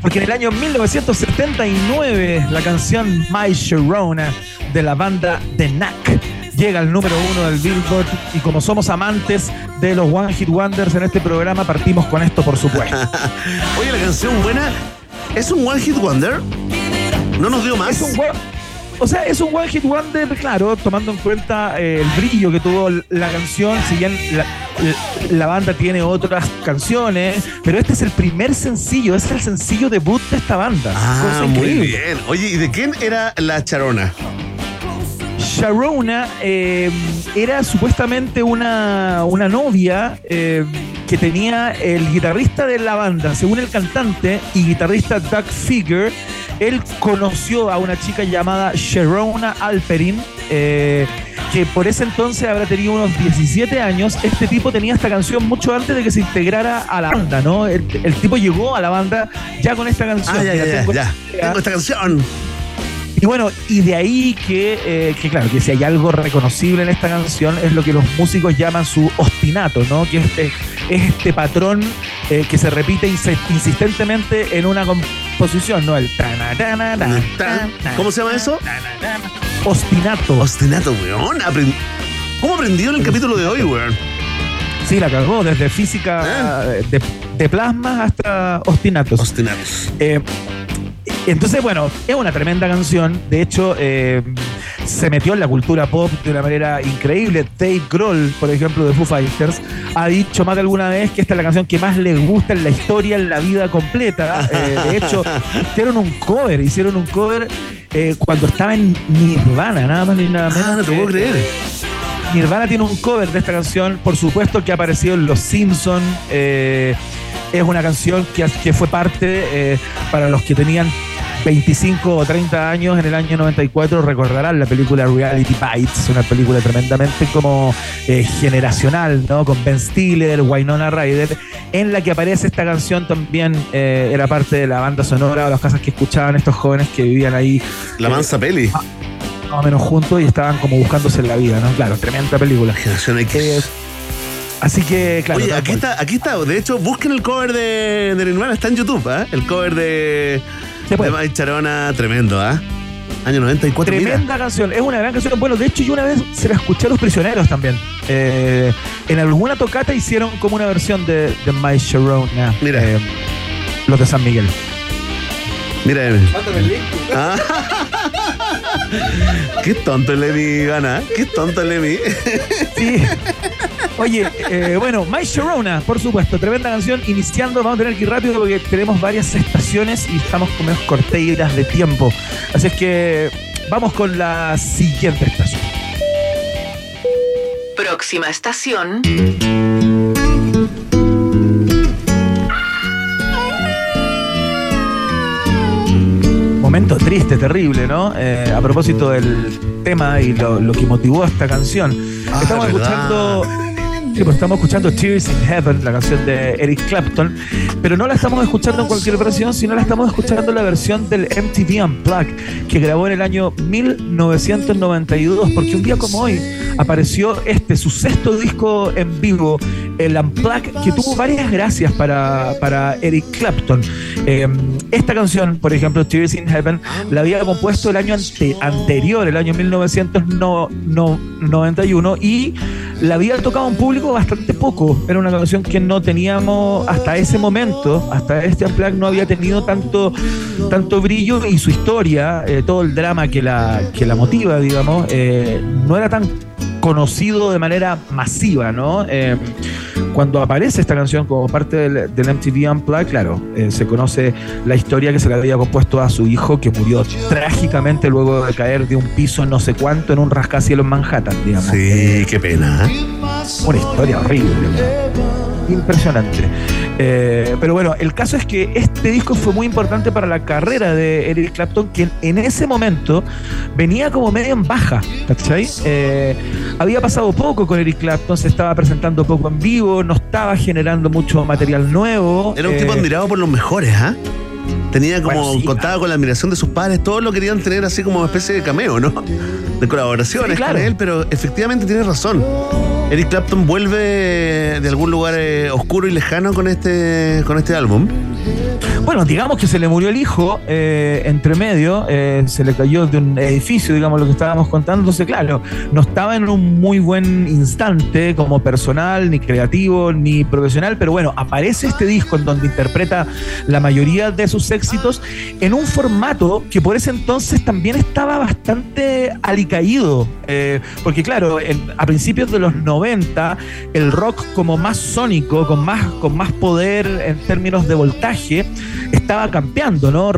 porque en el año 1979 la canción My Sharona de la banda The Knack llega al número uno del Billboard y como somos amantes de los One Hit Wonders en este programa partimos con esto por supuesto. Oye, la canción buena. ¿Es un One Hit Wonder? ¿No nos dio más? Es un one- o sea, es un One Hit Wonder, claro, tomando en cuenta eh, el brillo que tuvo la canción, si bien la, la- la banda tiene otras canciones, pero este es el primer sencillo, es el sencillo debut de esta banda. Ah, muy bien. Oye, ¿y de quién era la charona? Sharona eh, era supuestamente una, una novia eh, que tenía el guitarrista de la banda, según el cantante y guitarrista Doug Figure, él conoció a una chica llamada Sharona Alperin, eh, que por ese entonces habrá tenido unos 17 años. Este tipo tenía esta canción mucho antes de que se integrara a la banda, ¿no? El, el tipo llegó a la banda ya con esta canción. Ah, ya, ya, ya, tengo- ya. Tengo esta canción. y bueno, y de ahí que, eh, que claro, que si hay algo reconocible en esta canción es lo que los músicos llaman su ostinato, ¿no? Que es este, es este patrón eh, que se repite insistentemente en una composición, ¿no? El ¿Cómo se llama eso? ostinato. Ostinato, weón. ¿Cómo aprendió en el capítulo de hoy, weón? Sí, la cagó, desde física eh, de, de plasmas hasta ostinatos. Ostinatos. Eh, entonces, bueno, es una tremenda canción. De hecho, eh, se metió en la cultura pop de una manera increíble. Dave Grohl, por ejemplo, de Foo Fighters, ha dicho más de alguna vez que esta es la canción que más le gusta en la historia, en la vida completa. Eh, de hecho, hicieron un cover, hicieron un cover eh, cuando estaba en Nirvana, nada más ni nada menos. Ah, no te que- puedo creer. Nirvana tiene un cover de esta canción, por supuesto que ha aparecido en Los Simpsons. es una canción que, que fue parte eh, para los que tenían 25 o 30 años en el año 94 recordarán la película Reality Bites, una película tremendamente como eh, generacional, ¿no? Con Ben Stiller, Winona Ryder, en la que aparece esta canción también eh, era parte de la banda sonora o las casas que escuchaban estos jóvenes que vivían ahí La mansa peli. más o menos juntos y estaban como buscándose en la vida, ¿no? Claro, tremenda película. Generación X. Eh, así que, claro. Oye, aquí cual. está, aquí está. De hecho, busquen el cover de, de Nirvana, está en YouTube, ¿ah? El cover de, Se puede. de Charona, tremendo, ¿ah? Año 94, mira. Tremenda canción, es una gran canción. Bueno, de hecho, yo una vez se la escuché a los prisioneros también. Eh, en alguna tocata hicieron como una versión de, de My Sharona. Mira. eh, los de San Miguel. Mira, Emi. Ah. Qué tonto el Emi gana, ¿eh? Qué tonto el Emi. Sí. Oye, eh, bueno, My Sharona, por supuesto, tremenda canción. Iniciando, vamos a tener que ir rápido porque tenemos varias estaciones y estamos con menos corteiras de tiempo. Así es que vamos con la siguiente estación. Próxima estación. Momento triste, terrible, ¿no? Eh, a propósito del tema y lo, lo que motivó esta canción. Ah, estamos ¿verdad? escuchando. Sí, pues estamos escuchando Tears in Heaven, la canción de Eric Clapton, pero no la estamos escuchando en cualquier versión, sino la estamos escuchando en la versión del MTV Unplugged, que grabó en el año 1992, porque un día como hoy apareció este, su sexto disco en vivo, el Unplugged, que tuvo varias gracias para, para Eric Clapton. Eh, esta canción, por ejemplo, Tears in Heaven, la había compuesto el año ante- anterior, el año 1991, y la había tocado un público bastante poco. Era una canción que no teníamos hasta ese momento, hasta este unplugged no había tenido tanto, tanto brillo y su historia, eh, todo el drama que la, que la motiva, digamos, eh, no era tan conocido de manera masiva, ¿no? Eh, cuando aparece esta canción como parte del, del MTV Unplugged, claro, eh, se conoce la historia que se le había compuesto a su hijo que murió trágicamente luego de caer de un piso no sé cuánto en un rascacielos en Manhattan, digamos. Sí, qué pena. ¿eh? Una historia horrible. Impresionante. Eh, pero bueno, el caso es que este disco fue muy importante para la carrera de Eric Clapton, quien en ese momento venía como medio en baja, ¿cachai? Eh, había pasado poco con Eric Clapton, se estaba presentando poco en vivo, no estaba generando mucho material nuevo. Era un eh, tipo admirado por los mejores, ¿ah? Tenía como, Bueno, sí, contaba con la admiración de sus padres, todos lo querían tener así como una especie de cameo, ¿no? De colaboraciones Sí, claro. con él, pero efectivamente tiene razón. Eric Clapton vuelve de algún lugar eh, oscuro y lejano con este, con este álbum. Bueno, digamos que se le murió el hijo eh, entre medio, eh, se le cayó de un edificio, digamos lo que estábamos contando. Entonces, claro, no estaba en un muy buen instante como personal, ni creativo, ni profesional, pero bueno, aparece este disco en donde interpreta la mayoría de sus éxitos en un formato que por ese entonces también estaba bastante alicaído. eh, porque, claro, en- a principios de los 90, el rock como más sónico, con más, con más poder en términos de voltaje, estaba campeando, ¿no?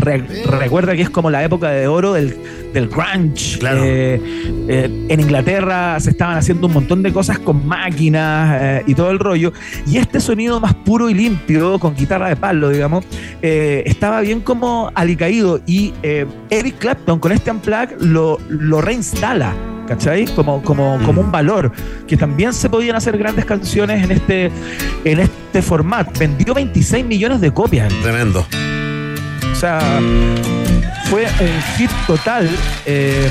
Re- recuerda que es como la época de oro del, del grunge. Claro. Eh, eh, en Inglaterra se estaban haciendo un montón de cosas con máquinas eh, y todo el rollo. Y este sonido más puro y limpio, con guitarra de palo, digamos, eh, estaba bien como alicaído. Y eh, Eric Clapton con este unplug lo, lo reinstala. ¿Cachai? Como, como, como un valor, que también se podían hacer grandes canciones en este, en este formato. Vendió 26 millones de copias. Tremendo. O sea, fue un hit total. eh,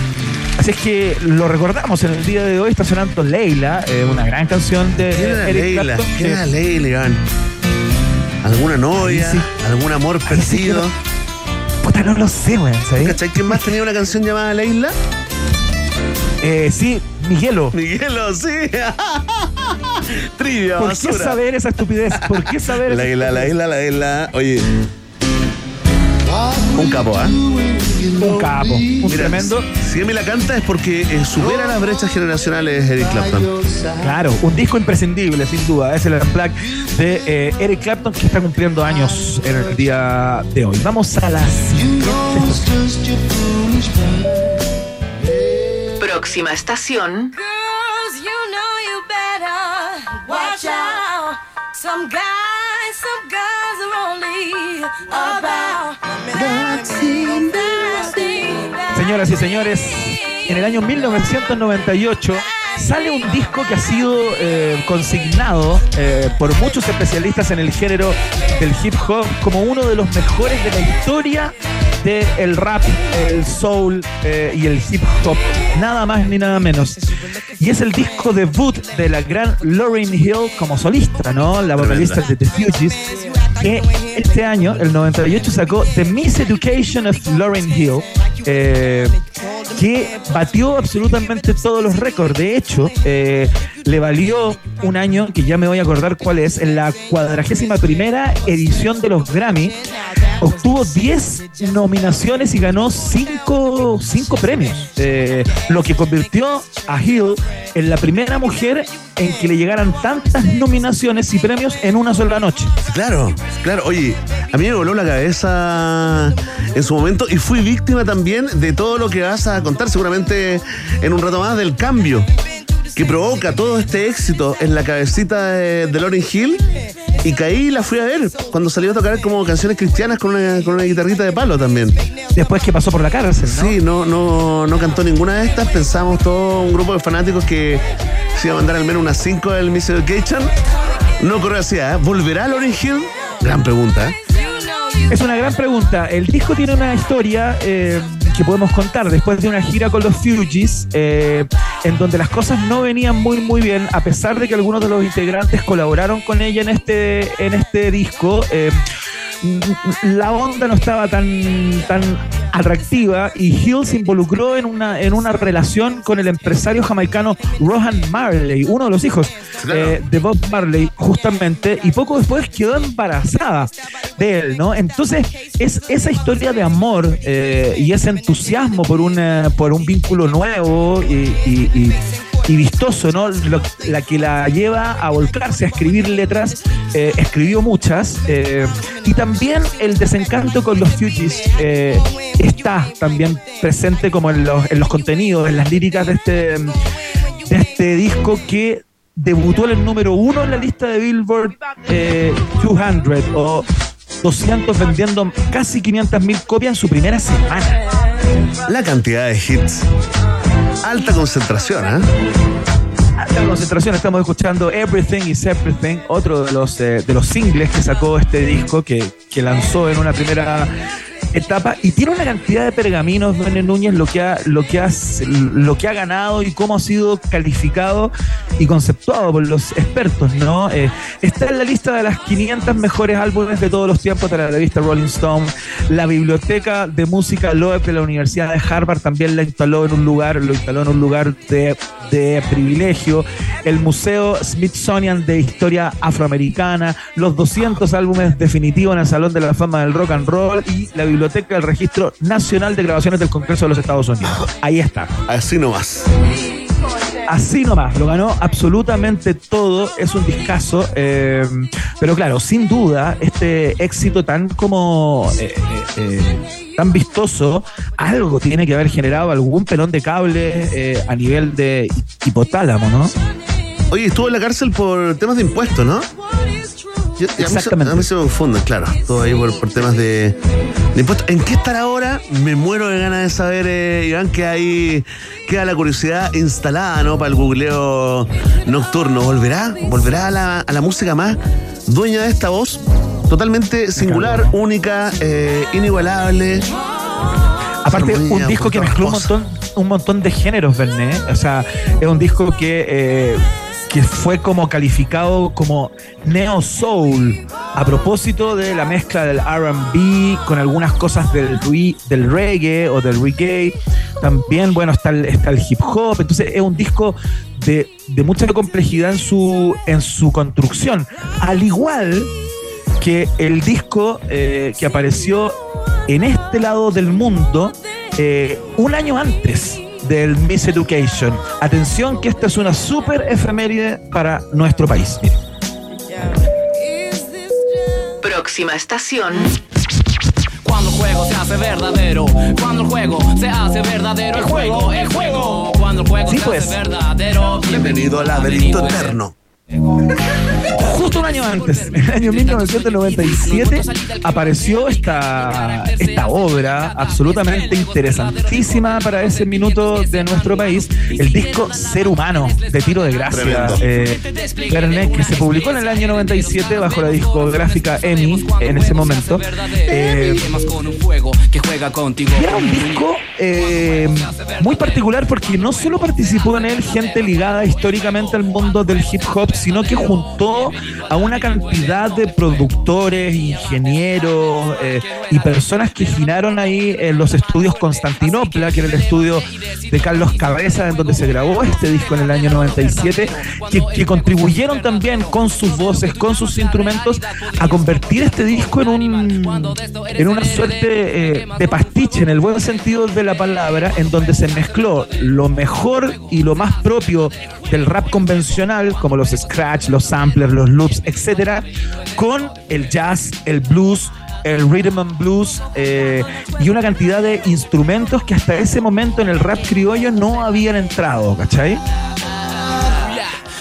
así es que lo recordamos en el día de hoy. Está sonando Leila, eh, una gran canción de ¿Quién era Eric Leila? Clapton. ¿Quién que- era Leila, Iván? ¿Alguna novia? Sí. ¿Algún amor sí perdido? Puta, no lo sé, weón. ¿Cachai? ¿Quién más tenía una canción llamada Leila? Eh, sí, Miguelo. Miguelo, sí. Trivia, ¿Por qué saber esa estupidez? ¿Por qué saber esa Leila, estupidez? Leila, Leila. Oye. Un capo, ¿ah? Un capo, un Mira, tremendo. Si Emi la canta es porque eh, supera las brechas generacionales Eric Clapton. Claro, un disco imprescindible, sin duda. Es el unplug de eh, Eric Clapton que está cumpliendo años en el día de hoy. Vamos a la siguiente. Próxima estación. Girls, you know you better watch out. Some guys, Señoras y señores, en el año 1998 sale un disco que ha sido eh, consignado eh, por muchos especialistas en el género del hip hop como uno de los mejores de la historia del rap, el soul eh, y el hip hop. Nada más ni nada menos. Y es el disco debut de la gran Lauryn Hill como solista, ¿no? La vocalista de The Fugees, que este año, el 98, sacó The Miseducation of Lauryn Hill, eh, que batió absolutamente todos los récords. De hecho, eh, le valió un año, que ya me voy a acordar cuál es, en la cuadragésima primera edición de los Grammy, obtuvo 10 nominaciones y ganó 5 premios, eh, lo que convirtió a Hill en la primera mujer en que le llegaran tantas nominaciones y premios en una sola noche. Claro, claro. Oye, a mí me voló la cabeza en su momento y fui víctima también de todo lo que vas a contar seguramente en un rato más del cambio que provoca todo este éxito en la cabecita de, de Lauryn Hill y caí y la fui a ver cuando salió a tocar como canciones cristianas con una, con una guitarrita de palo también. Después que pasó por la cárcel, ¿no? Sí, no, no, no cantó ninguna de estas. Pensamos todo un grupo de fanáticos que se iba a mandar al menos unas 5 del Miss Education. No corrió así, ¿eh? ¿Volverá Lauryn Hill? Gran pregunta, ¿eh? Es una gran pregunta. El disco tiene una historia eh, que podemos contar después de una gira con los Fugees, eh, en donde las cosas no venían muy muy bien, a pesar de que algunos de los integrantes colaboraron con ella en este, en este disco. eh, la onda no estaba tan, tan atractiva y Hill se involucró en una, en una relación con el empresario jamaicano Rohan Marley, uno de los hijos eh, de Bob Marley, justamente, y poco después quedó embarazada de él, ¿no? Entonces, es esa historia de amor eh, y ese entusiasmo por, una, por un vínculo nuevo y, y- y- y vistoso, ¿no? La que la lleva a volcarse a escribir letras, eh, escribió muchas, eh, y también el desencanto con los Fugees eh, está también presente como en los, en los contenidos, en las líricas de este, de este disco que debutó en el número uno en la lista de Billboard eh, 200 o 200 vendiendo casi 500 mil copias en su primera semana. La cantidad de hits. Alta concentración, ¿eh? Alta concentración, estamos escuchando Everything is Everything, otro de los, eh, de los singles que sacó este disco que, que lanzó en una primera etapa y tiene una cantidad de pergaminos, Bené Núñez, lo que, ha, lo, que ha, lo que ha ganado y cómo ha sido calificado y conceptuado por los expertos, ¿no? Eh, está en la lista de las 500 mejores álbumes de todos los tiempos de la revista Rolling Stone. La biblioteca de música Loeb de la Universidad de Harvard también la instaló en un lugar, lo instaló en un lugar de, de privilegio. El Museo Smithsonian de Historia Afroamericana, los 200 álbumes definitivos en el Salón de la Fama del Rock and Roll y la biblioteca del Registro Nacional de Grabaciones del Congreso de los Estados Unidos. Ahí está. Así nomás. Así nomás, lo ganó absolutamente todo, es un discazo, eh, pero claro, sin duda, este éxito tan como eh, eh, eh, tan vistoso, algo tiene que haber generado algún pelón de cable eh, a nivel de hipotálamo, ¿no? Oye, estuvo en la cárcel por temas de impuestos, ¿no? Yo- y a mí se- Exactamente. A mí se me confunden, claro. Todo ahí por, por temas de, de impuestos. ¿En qué estará ahora? Me muero de ganas de saber, eh, Iván, que ahí queda la curiosidad instalada, ¿no? Para el googleo nocturno. ¿Volverá? ¿Volverá a la, a la música más dueña de esta voz? Totalmente singular, única, eh, inigualable. Aparte, un disco que mezcló un montón, un montón de géneros, Berné. O sea, es un disco que, eh, que fue como calificado como neo soul a propósito de la mezcla del RB con algunas cosas del, re- del reggae o del reggae. También, bueno, está el, está el hip hop. Entonces, es un disco de, de mucha complejidad en su, en su construcción. Al igual que el disco eh, que apareció en este lado del mundo eh, un año antes del Miss Education. Atención que esta es una super efeméride para nuestro país. Mire. Próxima estación. Cuando el juego se hace verdadero, cuando el juego se hace verdadero, el juego, el juego, cuando el juego Sí, se pues. hace verdadero. Bienvenido al laberinto eterno. Justo un año antes, en el año 1997, apareció esta, esta obra absolutamente interesantísima para ese minuto de nuestro país, el disco Ser Humano de Tiro de Gracia, eh, que se publicó en el año 97 bajo la discográfica EMI en ese momento. Eh, y era un disco eh, muy particular porque no solo participó en él gente ligada históricamente al mundo del hip hop, sino que juntó a una cantidad de productores, ingenieros eh, y personas que giraron ahí en los estudios Constantinopla, que era el estudio de Carlos Cabeza, en donde se grabó este disco en el año 97, que, que contribuyeron también con sus voces, con sus instrumentos, a convertir este disco en un en una suerte eh, de pastiche, en el buen sentido de la palabra, en donde se mezcló lo mejor y lo más propio del rap convencional, como los scratch, los samplers, los loops, etcétera, con el jazz, el blues, el rhythm and blues eh, y una cantidad de instrumentos que hasta ese momento en el rap criollo no habían entrado, ¿cachai?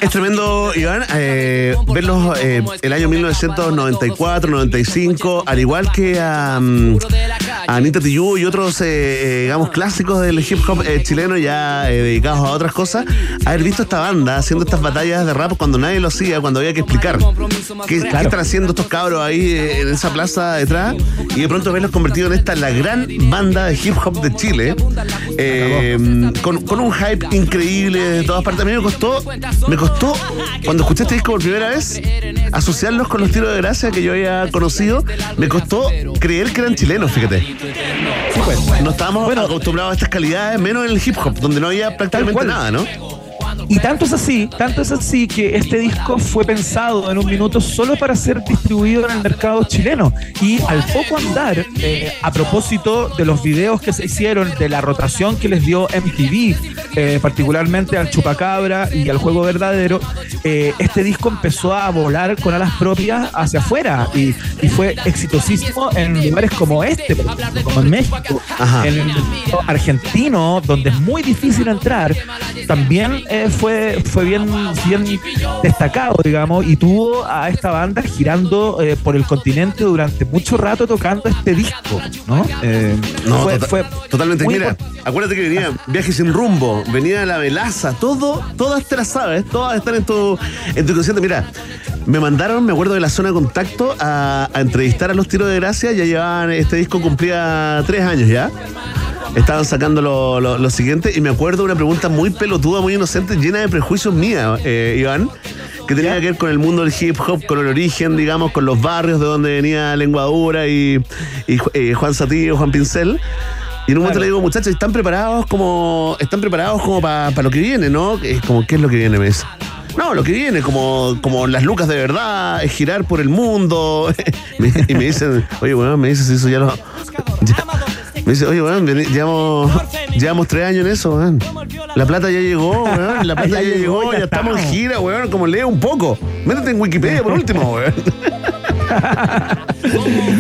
Es tremendo, Iván, eh, verlos eh, el año 1994, 95, al igual que a Anita Tijoux y otros, eh, eh, digamos, clásicos del hip hop eh, chileno ya eh, dedicados a otras cosas, haber visto esta banda haciendo estas batallas de rap cuando nadie lo hacía, cuando había que explicar qué, qué están haciendo estos cabros ahí en esa plaza detrás y de pronto verlos convertidos en esta, la gran banda de hip hop de Chile, con, con un hype increíble de todas partes. A mí me costó, me costó, cuando escuché este disco por primera vez, asociarlos con los tiros de gracia que yo había conocido, me costó creer que eran chilenos, fíjate. Sí, pues. No estábamos acostumbrados a estas calidades, menos en el hip hop, donde no había prácticamente cual. nada, ¿no? Y tanto es así, tanto es así que este disco fue pensado en un minuto solo para ser distribuido en el mercado chileno. Y al poco andar, eh, a propósito de los videos que se hicieron, de la rotación que les dio MTV, eh, particularmente al Chupacabra y al Juego Verdadero, eh, este disco empezó a volar con alas propias hacia afuera y, y fue exitosísimo en lugares como este, ejemplo, como en México, Ajá. en el argentino, donde es muy difícil entrar, también eh, fue, fue bien, bien destacado, digamos, y tuvo a esta banda girando eh, por el continente durante mucho rato tocando este disco, ¿no? Eh, No, fue, tota- fue totalmente. Mira, acuérdate que venía Viaje sin rumbo, venía La Velaza, todo, todas te las sabes, todas están en tu, en tu consciente. Mira, me mandaron, me acuerdo de la zona de contacto, a, a entrevistar a los tiros de gracia, ya llevaban, este disco cumplía tres años ya. Estaban sacando lo, lo- lo siguiente y me acuerdo de una pregunta muy pelotuda, muy inocente, llena de prejuicios mía, eh, Iván, que tenía que ver con el mundo del hip hop, con el origen, digamos, con los barrios de donde venía Lenguadura y, y eh, Juan Satillo, Juan Pincel. Y en un momento le digo, muchachos, ¿están preparados como están preparados como para lo que viene, no? Es como, ¿qué es lo que viene, me dice? No, lo que viene, como, como las lucas de verdad, es girar por el mundo. Y me dicen, oye, weón, me dices eso ya lo. ya- me dice, oye, weón, llevamos, llevamos tres años en eso, weón. La plata ya llegó, weón. La plata ya, Ya llegó, ya ya estamos en gira, weón. Como lee un poco. Métete en Wikipedia por último, weón.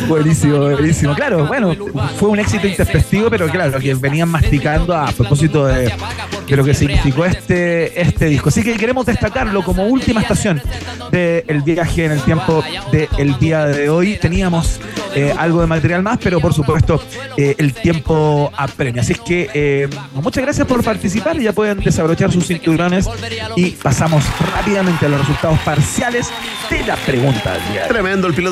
Buenísimo, buenísimo. Claro, bueno, fue un éxito intempestivo, pero claro, que venían masticando a propósito de, de lo que significó este, este disco. Así que queremos destacarlo como última estación del viaje en el tiempo del día de hoy. Teníamos eh, algo de material más, pero por supuesto eh, el tiempo apremia. Así es que eh, muchas gracias por participar. Ya pueden desabrochar sus cinturones y pasamos rápidamente a los resultados parciales de la pregunta del día. de. Tremendo el piloto.